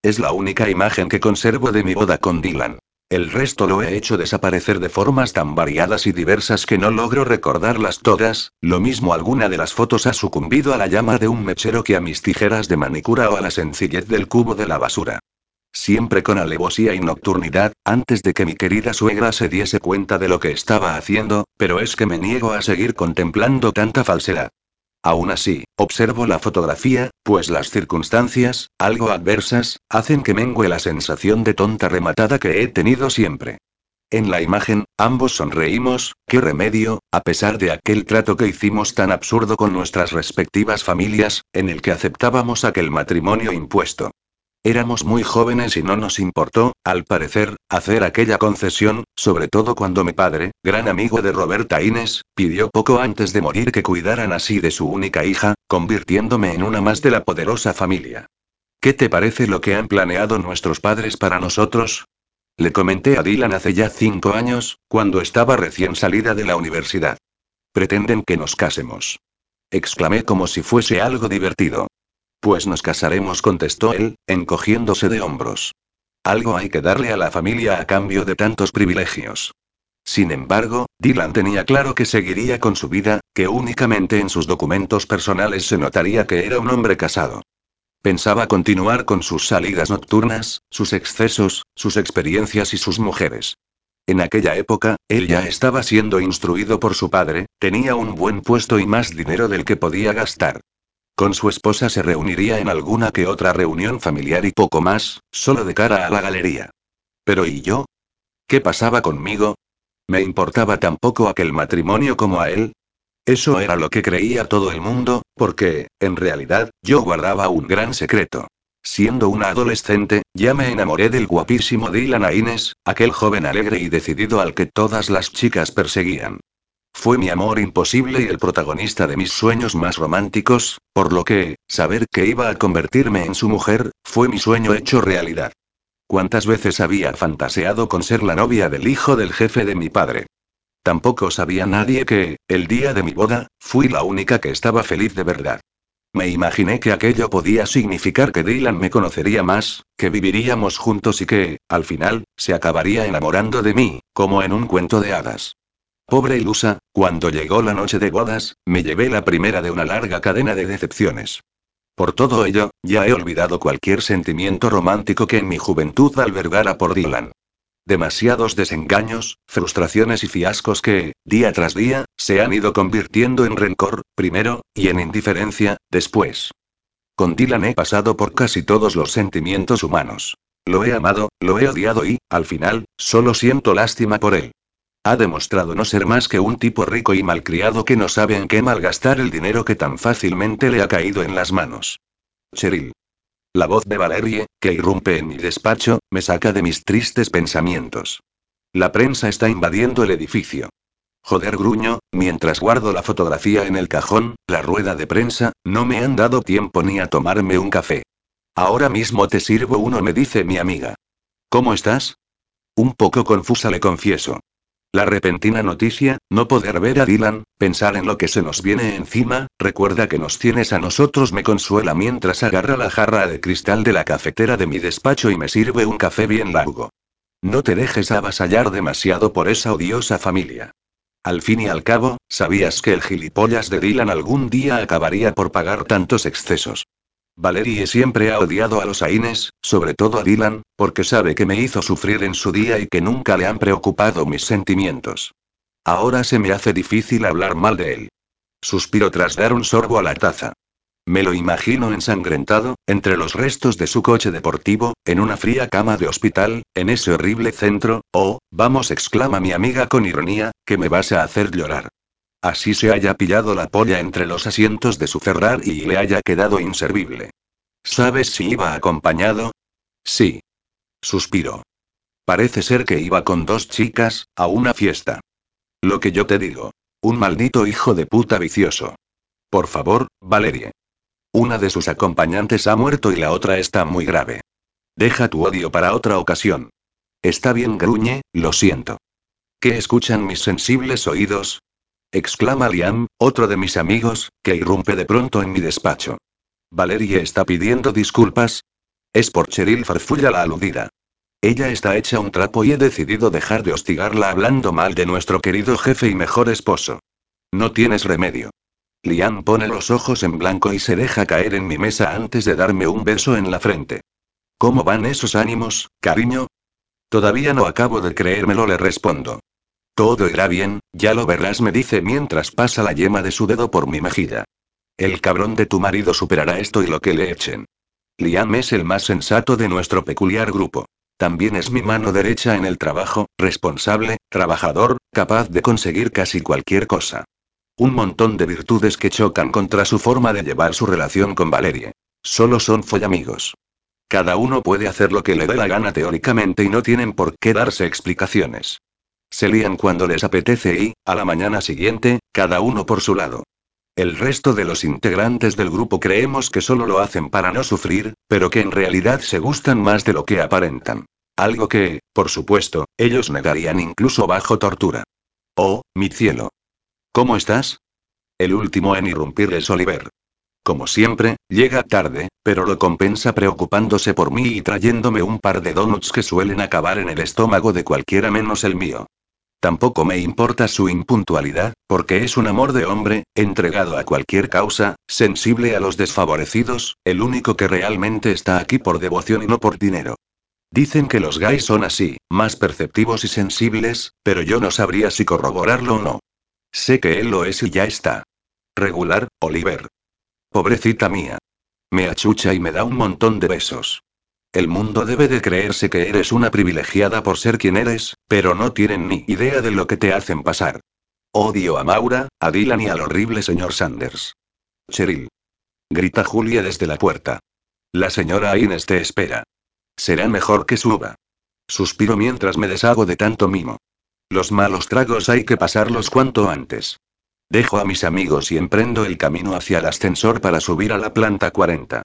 Es la única imagen que conservo de mi boda con Dylan. El resto lo he hecho desaparecer de formas tan variadas y diversas que no logro recordarlas todas, lo mismo alguna de las fotos ha sucumbido a la llama de un mechero que a mis tijeras de manicura o a la sencillez del cubo de la basura. Siempre con alevosía y nocturnidad, antes de que mi querida suegra se diese cuenta de lo que estaba haciendo, pero es que me niego a seguir contemplando tanta falsedad. Aún así, observo la fotografía, pues las circunstancias, algo adversas, hacen que mengue la sensación de tonta rematada que he tenido siempre. En la imagen, ambos sonreímos, qué remedio, a pesar de aquel trato que hicimos tan absurdo con nuestras respectivas familias, en el que aceptábamos aquel matrimonio impuesto. Éramos muy jóvenes y no nos importó, al parecer, hacer aquella concesión, sobre todo cuando mi padre, gran amigo de Roberta Inés, pidió poco antes de morir que cuidaran así de su única hija, convirtiéndome en una más de la poderosa familia. ¿Qué te parece lo que han planeado nuestros padres para nosotros? Le comenté a Dylan hace ya cinco años, cuando estaba recién salida de la universidad. Pretenden que nos casemos. Exclamé como si fuese algo divertido. Pues nos casaremos, contestó él, encogiéndose de hombros. Algo hay que darle a la familia a cambio de tantos privilegios. Sin embargo, Dylan tenía claro que seguiría con su vida, que únicamente en sus documentos personales se notaría que era un hombre casado. Pensaba continuar con sus salidas nocturnas, sus excesos, sus experiencias y sus mujeres. En aquella época, él ya estaba siendo instruido por su padre, tenía un buen puesto y más dinero del que podía gastar. Con su esposa se reuniría en alguna que otra reunión familiar y poco más, solo de cara a la galería. Pero ¿y yo? ¿Qué pasaba conmigo? ¿Me importaba tan poco aquel matrimonio como a él? Eso era lo que creía todo el mundo, porque, en realidad, yo guardaba un gran secreto. Siendo una adolescente, ya me enamoré del guapísimo Dylan Aines, aquel joven alegre y decidido al que todas las chicas perseguían. Fue mi amor imposible y el protagonista de mis sueños más románticos, por lo que, saber que iba a convertirme en su mujer, fue mi sueño hecho realidad. ¿Cuántas veces había fantaseado con ser la novia del hijo del jefe de mi padre? Tampoco sabía nadie que, el día de mi boda, fui la única que estaba feliz de verdad. Me imaginé que aquello podía significar que Dylan me conocería más, que viviríamos juntos y que, al final, se acabaría enamorando de mí, como en un cuento de hadas. Pobre ilusa, cuando llegó la noche de bodas, me llevé la primera de una larga cadena de decepciones. Por todo ello, ya he olvidado cualquier sentimiento romántico que en mi juventud albergara por Dylan. Demasiados desengaños, frustraciones y fiascos que, día tras día, se han ido convirtiendo en rencor, primero, y en indiferencia, después. Con Dylan he pasado por casi todos los sentimientos humanos. Lo he amado, lo he odiado y, al final, solo siento lástima por él. Ha demostrado no ser más que un tipo rico y malcriado que no sabe en qué malgastar el dinero que tan fácilmente le ha caído en las manos. Cheryl. La voz de Valerie, que irrumpe en mi despacho, me saca de mis tristes pensamientos. La prensa está invadiendo el edificio. Joder, gruño, mientras guardo la fotografía en el cajón, la rueda de prensa, no me han dado tiempo ni a tomarme un café. Ahora mismo te sirvo uno, me dice mi amiga. ¿Cómo estás? Un poco confusa, le confieso. La repentina noticia, no poder ver a Dylan, pensar en lo que se nos viene encima, recuerda que nos tienes a nosotros, me consuela mientras agarra la jarra de cristal de la cafetera de mi despacho y me sirve un café bien largo. No te dejes avasallar demasiado por esa odiosa familia. Al fin y al cabo, sabías que el gilipollas de Dylan algún día acabaría por pagar tantos excesos. Valerie siempre ha odiado a los Aines, sobre todo a Dylan, porque sabe que me hizo sufrir en su día y que nunca le han preocupado mis sentimientos. Ahora se me hace difícil hablar mal de él. Suspiro tras dar un sorbo a la taza. Me lo imagino ensangrentado, entre los restos de su coche deportivo, en una fría cama de hospital, en ese horrible centro, oh, vamos, exclama mi amiga con ironía, que me vas a hacer llorar. Así se haya pillado la polla entre los asientos de su Ferrari y le haya quedado inservible. ¿Sabes si iba acompañado? Sí. Suspiro. Parece ser que iba con dos chicas, a una fiesta. Lo que yo te digo. Un maldito hijo de puta vicioso. Por favor, Valerie. Una de sus acompañantes ha muerto y la otra está muy grave. Deja tu odio para otra ocasión. Está bien, gruñe, lo siento. ¿Qué escuchan mis sensibles oídos? Exclama Liam, otro de mis amigos, que irrumpe de pronto en mi despacho. Valerie está pidiendo disculpas. Es por Cheryl farfulla la aludida. Ella está hecha un trapo y he decidido dejar de hostigarla hablando mal de nuestro querido jefe y mejor esposo. No tienes remedio. Liam pone los ojos en blanco y se deja caer en mi mesa antes de darme un beso en la frente. ¿Cómo van esos ánimos, cariño? Todavía no acabo de creérmelo, le respondo. Todo irá bien, ya lo verás, me dice mientras pasa la yema de su dedo por mi mejilla. El cabrón de tu marido superará esto y lo que le echen. Liam es el más sensato de nuestro peculiar grupo. También es mi mano derecha en el trabajo, responsable, trabajador, capaz de conseguir casi cualquier cosa. Un montón de virtudes que chocan contra su forma de llevar su relación con Valerie. Solo son follamigos. Cada uno puede hacer lo que le dé la gana teóricamente y no tienen por qué darse explicaciones. Se lían cuando les apetece y, a la mañana siguiente, cada uno por su lado. El resto de los integrantes del grupo creemos que solo lo hacen para no sufrir, pero que en realidad se gustan más de lo que aparentan. Algo que, por supuesto, ellos negarían incluso bajo tortura. Oh, mi cielo. ¿Cómo estás? El último en irrumpir es Oliver. Como siempre, llega tarde, pero lo compensa preocupándose por mí y trayéndome un par de donuts que suelen acabar en el estómago de cualquiera menos el mío. Tampoco me importa su impuntualidad, porque es un amor de hombre, entregado a cualquier causa, sensible a los desfavorecidos, el único que realmente está aquí por devoción y no por dinero. Dicen que los gays son así, más perceptivos y sensibles, pero yo no sabría si corroborarlo o no. Sé que él lo es y ya está. Regular, Oliver. Pobrecita mía. Me achucha y me da un montón de besos. El mundo debe de creerse que eres una privilegiada por ser quien eres, pero no tienen ni idea de lo que te hacen pasar. Odio a Maura, a Dylan y al horrible señor Sanders. Cheryl. Grita Julia desde la puerta. La señora Inés te espera. Será mejor que suba. Suspiro mientras me deshago de tanto mimo. Los malos tragos hay que pasarlos cuanto antes. Dejo a mis amigos y emprendo el camino hacia el ascensor para subir a la planta 40.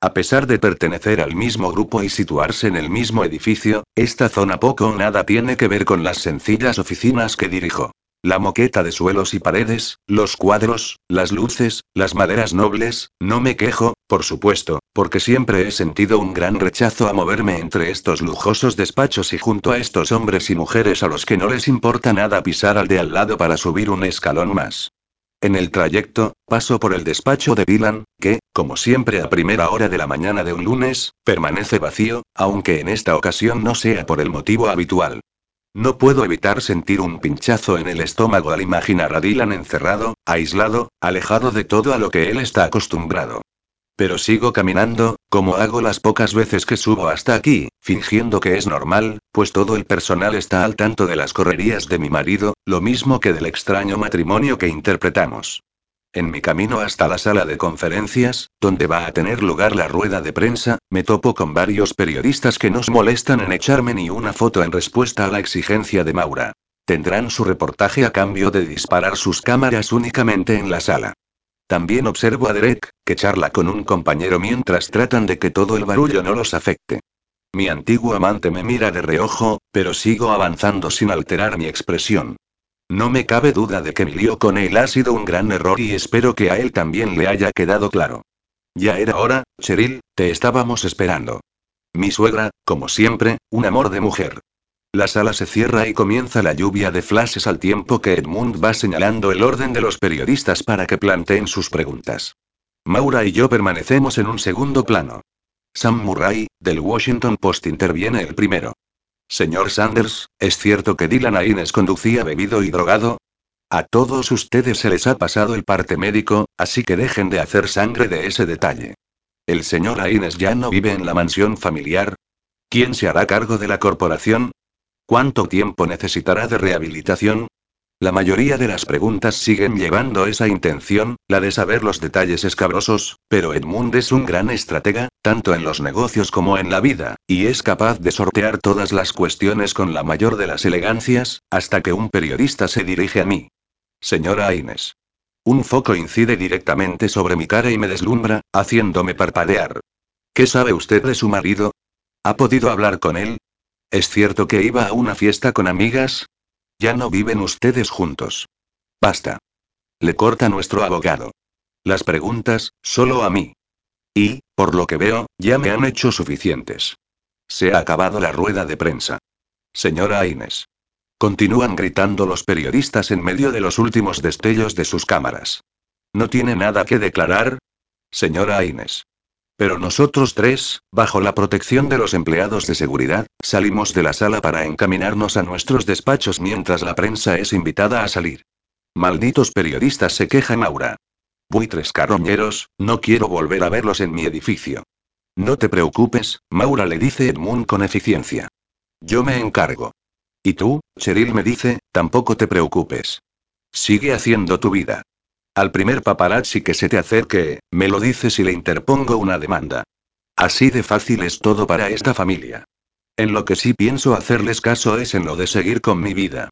A pesar de pertenecer al mismo grupo y situarse en el mismo edificio, esta zona poco o nada tiene que ver con las sencillas oficinas que dirijo. La moqueta de suelos y paredes, los cuadros, las luces, las maderas nobles, no me quejo, por supuesto, porque siempre he sentido un gran rechazo a moverme entre estos lujosos despachos y junto a estos hombres y mujeres a los que no les importa nada pisar al de al lado para subir un escalón más. En el trayecto, paso por el despacho de Dylan, que, como siempre a primera hora de la mañana de un lunes, permanece vacío, aunque en esta ocasión no sea por el motivo habitual. No puedo evitar sentir un pinchazo en el estómago al imaginar a Dylan encerrado, aislado, alejado de todo a lo que él está acostumbrado. Pero sigo caminando, como hago las pocas veces que subo hasta aquí, fingiendo que es normal, pues todo el personal está al tanto de las correrías de mi marido, lo mismo que del extraño matrimonio que interpretamos. En mi camino hasta la sala de conferencias, donde va a tener lugar la rueda de prensa, me topo con varios periodistas que nos molestan en echarme ni una foto en respuesta a la exigencia de Maura. Tendrán su reportaje a cambio de disparar sus cámaras únicamente en la sala. También observo a Derek, que charla con un compañero mientras tratan de que todo el barullo no los afecte. Mi antiguo amante me mira de reojo, pero sigo avanzando sin alterar mi expresión. No me cabe duda de que mi lío con él ha sido un gran error y espero que a él también le haya quedado claro. Ya era hora, Cheryl, te estábamos esperando. Mi suegra, como siempre, un amor de mujer. La sala se cierra y comienza la lluvia de flashes al tiempo que Edmund va señalando el orden de los periodistas para que planteen sus preguntas. Maura y yo permanecemos en un segundo plano. Sam Murray, del Washington Post interviene el primero. Señor Sanders, ¿es cierto que Dylan Aines conducía bebido y drogado? A todos ustedes se les ha pasado el parte médico, así que dejen de hacer sangre de ese detalle. ¿El señor Aines ya no vive en la mansión familiar? ¿Quién se hará cargo de la corporación? ¿Cuánto tiempo necesitará de rehabilitación? La mayoría de las preguntas siguen llevando esa intención, la de saber los detalles escabrosos, pero Edmund es un gran estratega, tanto en los negocios como en la vida, y es capaz de sortear todas las cuestiones con la mayor de las elegancias, hasta que un periodista se dirige a mí. Señora Inés. Un foco incide directamente sobre mi cara y me deslumbra, haciéndome parpadear. ¿Qué sabe usted de su marido? ¿Ha podido hablar con él? ¿Es cierto que iba a una fiesta con amigas? Ya no viven ustedes juntos. Basta. Le corta nuestro abogado. Las preguntas, solo a mí. Y, por lo que veo, ya me han hecho suficientes. Se ha acabado la rueda de prensa. Señora Inés. Continúan gritando los periodistas en medio de los últimos destellos de sus cámaras. ¿No tiene nada que declarar? Señora Inés. Pero nosotros tres, bajo la protección de los empleados de seguridad, salimos de la sala para encaminarnos a nuestros despachos mientras la prensa es invitada a salir. Malditos periodistas se queja Maura. Buitres carroñeros, no quiero volver a verlos en mi edificio. No te preocupes, Maura le dice Edmund con eficiencia. Yo me encargo. Y tú, Cheryl me dice, tampoco te preocupes. Sigue haciendo tu vida. Al primer paparazzi que se te acerque, me lo dices y le interpongo una demanda. Así de fácil es todo para esta familia. En lo que sí pienso hacerles caso es en lo de seguir con mi vida.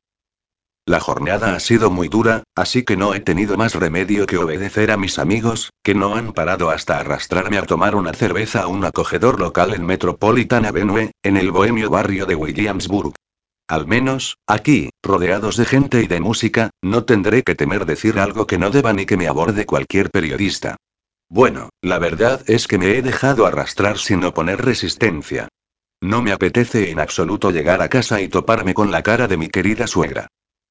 La jornada ha sido muy dura, así que no he tenido más remedio que obedecer a mis amigos, que no han parado hasta arrastrarme a tomar una cerveza a un acogedor local en Metropolitan Avenue, en el bohemio barrio de Williamsburg. Al menos, aquí, rodeados de gente y de música, no tendré que temer decir algo que no deba ni que me aborde cualquier periodista. Bueno, la verdad es que me he dejado arrastrar sin oponer resistencia. No me apetece en absoluto llegar a casa y toparme con la cara de mi querida suegra.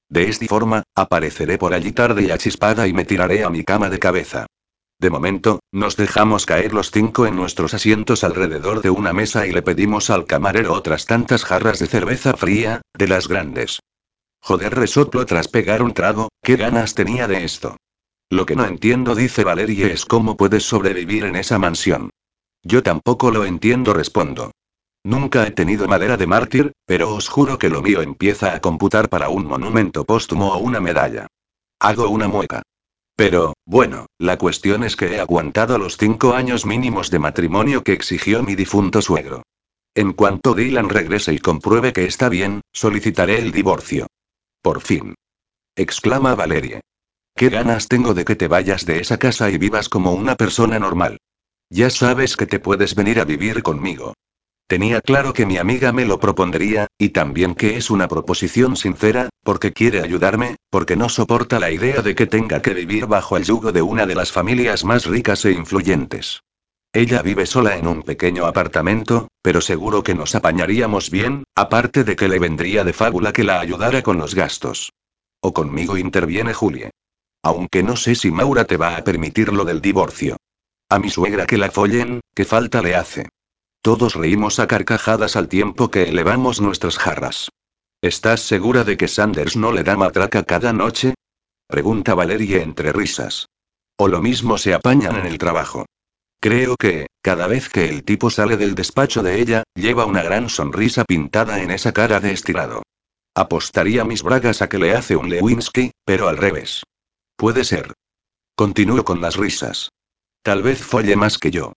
De esta forma, apareceré por allí tarde y achispada y me tiraré a mi cama de cabeza. De momento, nos dejamos caer los cinco en nuestros asientos alrededor de una mesa y le pedimos al camarero otras tantas jarras de cerveza fría, de las grandes. Joder, resoplo tras pegar un trago, ¿qué ganas tenía de esto? Lo que no entiendo, dice Valerie, es cómo puedes sobrevivir en esa mansión. Yo tampoco lo entiendo, respondo. Nunca he tenido madera de mártir, pero os juro que lo mío empieza a computar para un monumento póstumo o una medalla. Hago una mueca. Pero, bueno, la cuestión es que he aguantado los cinco años mínimos de matrimonio que exigió mi difunto suegro. En cuanto Dylan regrese y compruebe que está bien, solicitaré el divorcio. Por fin. Exclama Valerie. ¿Qué ganas tengo de que te vayas de esa casa y vivas como una persona normal? Ya sabes que te puedes venir a vivir conmigo. Tenía claro que mi amiga me lo propondría, y también que es una proposición sincera, porque quiere ayudarme, porque no soporta la idea de que tenga que vivir bajo el yugo de una de las familias más ricas e influyentes. Ella vive sola en un pequeño apartamento, pero seguro que nos apañaríamos bien, aparte de que le vendría de fábula que la ayudara con los gastos. O conmigo interviene Julie. Aunque no sé si Maura te va a permitir lo del divorcio. A mi suegra que la follen, ¿qué falta le hace? Todos reímos a carcajadas al tiempo que elevamos nuestras jarras. ¿Estás segura de que Sanders no le da matraca cada noche? Pregunta Valerie entre risas. O lo mismo se apañan en el trabajo. Creo que, cada vez que el tipo sale del despacho de ella, lleva una gran sonrisa pintada en esa cara de estirado. Apostaría mis bragas a que le hace un Lewinsky, pero al revés. Puede ser. Continúo con las risas. Tal vez folle más que yo.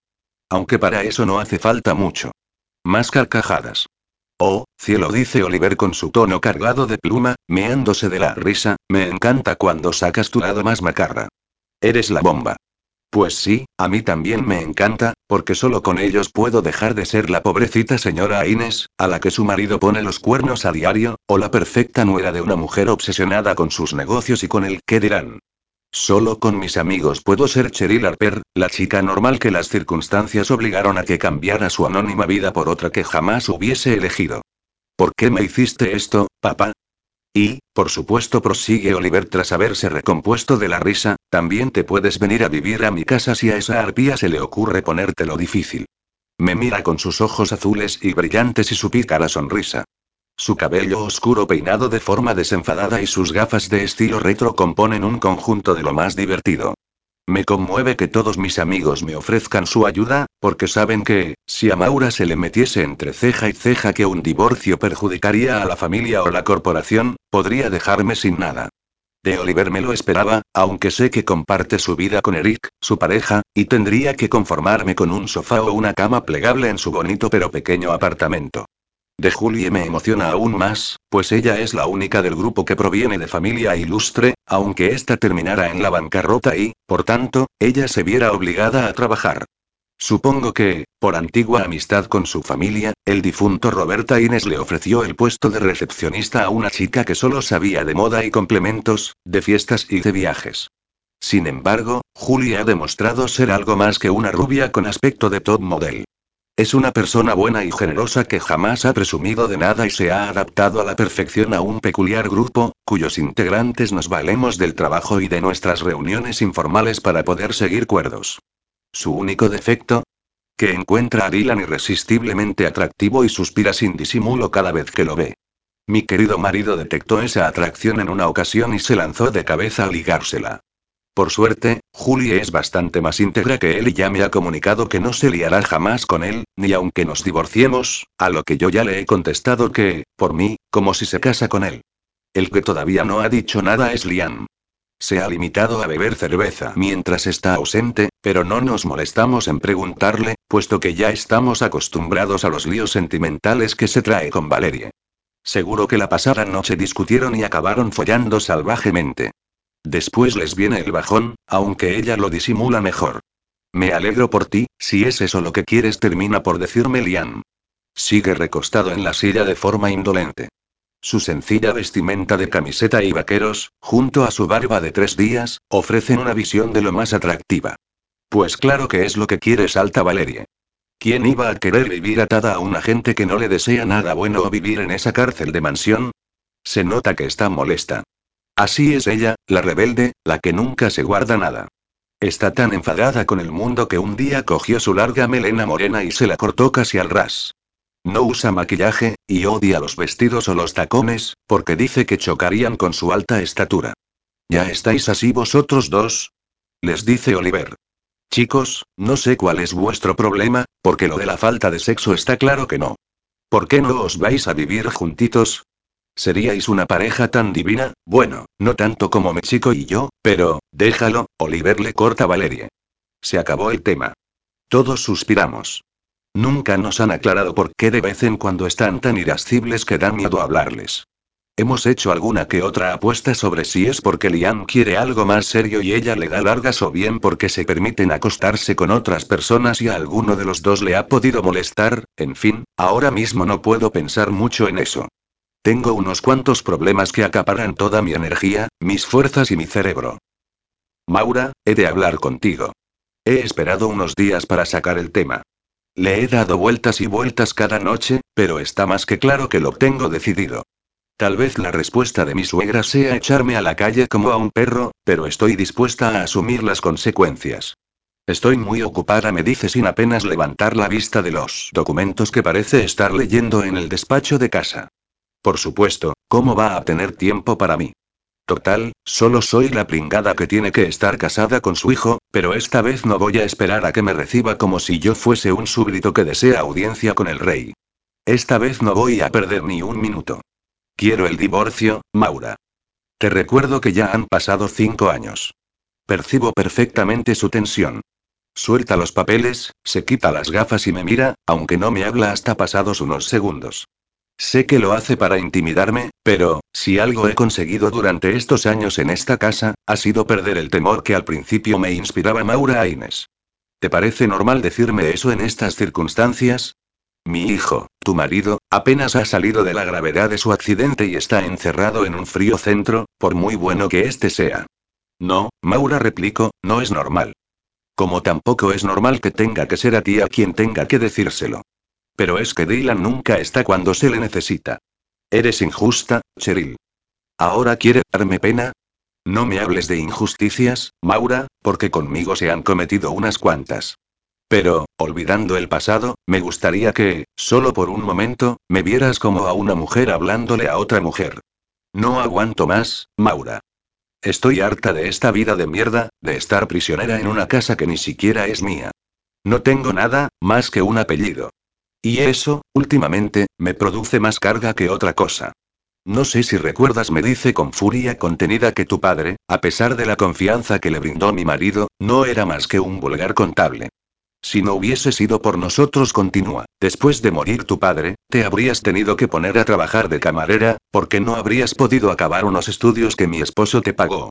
Aunque para eso no hace falta mucho. Más carcajadas. Oh, cielo, dice Oliver con su tono cargado de pluma, meándose de la risa, me encanta cuando sacas tu lado más macarra. Eres la bomba. Pues sí, a mí también me encanta, porque solo con ellos puedo dejar de ser la pobrecita señora Inés, a la que su marido pone los cuernos a diario, o la perfecta nuera de una mujer obsesionada con sus negocios y con el qué dirán. Solo con mis amigos puedo ser Cheryl Harper, la chica normal que las circunstancias obligaron a que cambiara su anónima vida por otra que jamás hubiese elegido. ¿Por qué me hiciste esto, papá? Y, por supuesto, prosigue Oliver tras haberse recompuesto de la risa, también te puedes venir a vivir a mi casa si a esa arpía se le ocurre ponértelo difícil. Me mira con sus ojos azules y brillantes y su pícara sonrisa. Su cabello oscuro peinado de forma desenfadada y sus gafas de estilo retro componen un conjunto de lo más divertido. Me conmueve que todos mis amigos me ofrezcan su ayuda, porque saben que, si a Maura se le metiese entre ceja y ceja que un divorcio perjudicaría a la familia o la corporación, podría dejarme sin nada. De Oliver me lo esperaba, aunque sé que comparte su vida con Eric, su pareja, y tendría que conformarme con un sofá o una cama plegable en su bonito pero pequeño apartamento. De Julie me emociona aún más, pues ella es la única del grupo que proviene de familia ilustre, aunque ésta terminara en la bancarrota y, por tanto, ella se viera obligada a trabajar. Supongo que, por antigua amistad con su familia, el difunto Roberta Inés le ofreció el puesto de recepcionista a una chica que solo sabía de moda y complementos, de fiestas y de viajes. Sin embargo, Julie ha demostrado ser algo más que una rubia con aspecto de top model. Es una persona buena y generosa que jamás ha presumido de nada y se ha adaptado a la perfección a un peculiar grupo, cuyos integrantes nos valemos del trabajo y de nuestras reuniones informales para poder seguir cuerdos. Su único defecto, que encuentra a Dylan irresistiblemente atractivo y suspira sin disimulo cada vez que lo ve. Mi querido marido detectó esa atracción en una ocasión y se lanzó de cabeza a ligársela. Por suerte, Julie es bastante más íntegra que él y ya me ha comunicado que no se liará jamás con él, ni aunque nos divorciemos, a lo que yo ya le he contestado que, por mí, como si se casa con él. El que todavía no ha dicho nada es Liam. Se ha limitado a beber cerveza mientras está ausente, pero no nos molestamos en preguntarle, puesto que ya estamos acostumbrados a los líos sentimentales que se trae con Valerie. Seguro que la pasada noche discutieron y acabaron follando salvajemente. Después les viene el bajón, aunque ella lo disimula mejor. Me alegro por ti, si es eso lo que quieres, termina por decirme Liam. Sigue recostado en la silla de forma indolente. Su sencilla vestimenta de camiseta y vaqueros, junto a su barba de tres días, ofrecen una visión de lo más atractiva. Pues claro que es lo que quiere Salta Valerie. ¿Quién iba a querer vivir atada a una gente que no le desea nada bueno o vivir en esa cárcel de mansión? Se nota que está molesta. Así es ella, la rebelde, la que nunca se guarda nada. Está tan enfadada con el mundo que un día cogió su larga melena morena y se la cortó casi al ras. No usa maquillaje, y odia los vestidos o los tacones, porque dice que chocarían con su alta estatura. ¿Ya estáis así vosotros dos? Les dice Oliver. Chicos, no sé cuál es vuestro problema, porque lo de la falta de sexo está claro que no. ¿Por qué no os vais a vivir juntitos? Seríais una pareja tan divina, bueno, no tanto como mi chico y yo, pero, déjalo, Oliver le corta a Valerie. Se acabó el tema. Todos suspiramos. Nunca nos han aclarado por qué de vez en cuando están tan irascibles que da miedo hablarles. Hemos hecho alguna que otra apuesta sobre si es porque Liam quiere algo más serio y ella le da largas o bien porque se permiten acostarse con otras personas y a alguno de los dos le ha podido molestar, en fin, ahora mismo no puedo pensar mucho en eso. Tengo unos cuantos problemas que acaparan toda mi energía, mis fuerzas y mi cerebro. Maura, he de hablar contigo. He esperado unos días para sacar el tema. Le he dado vueltas y vueltas cada noche, pero está más que claro que lo tengo decidido. Tal vez la respuesta de mi suegra sea echarme a la calle como a un perro, pero estoy dispuesta a asumir las consecuencias. Estoy muy ocupada, me dice sin apenas levantar la vista de los documentos que parece estar leyendo en el despacho de casa. Por supuesto, ¿cómo va a tener tiempo para mí? Total, solo soy la pringada que tiene que estar casada con su hijo, pero esta vez no voy a esperar a que me reciba como si yo fuese un súbdito que desea audiencia con el rey. Esta vez no voy a perder ni un minuto. Quiero el divorcio, Maura. Te recuerdo que ya han pasado cinco años. Percibo perfectamente su tensión. Suelta los papeles, se quita las gafas y me mira, aunque no me habla hasta pasados unos segundos. Sé que lo hace para intimidarme, pero, si algo he conseguido durante estos años en esta casa, ha sido perder el temor que al principio me inspiraba Maura Aines. ¿Te parece normal decirme eso en estas circunstancias? Mi hijo, tu marido, apenas ha salido de la gravedad de su accidente y está encerrado en un frío centro, por muy bueno que éste sea. No, Maura replico, no es normal. Como tampoco es normal que tenga que ser a ti a quien tenga que decírselo. Pero es que Dylan nunca está cuando se le necesita. Eres injusta, Cheryl. ¿Ahora quiere darme pena? No me hables de injusticias, Maura, porque conmigo se han cometido unas cuantas. Pero, olvidando el pasado, me gustaría que, solo por un momento, me vieras como a una mujer hablándole a otra mujer. No aguanto más, Maura. Estoy harta de esta vida de mierda, de estar prisionera en una casa que ni siquiera es mía. No tengo nada, más que un apellido. Y eso, últimamente, me produce más carga que otra cosa. No sé si recuerdas, me dice con furia contenida que tu padre, a pesar de la confianza que le brindó mi marido, no era más que un vulgar contable. Si no hubiese sido por nosotros, continúa. Después de morir tu padre, te habrías tenido que poner a trabajar de camarera, porque no habrías podido acabar unos estudios que mi esposo te pagó.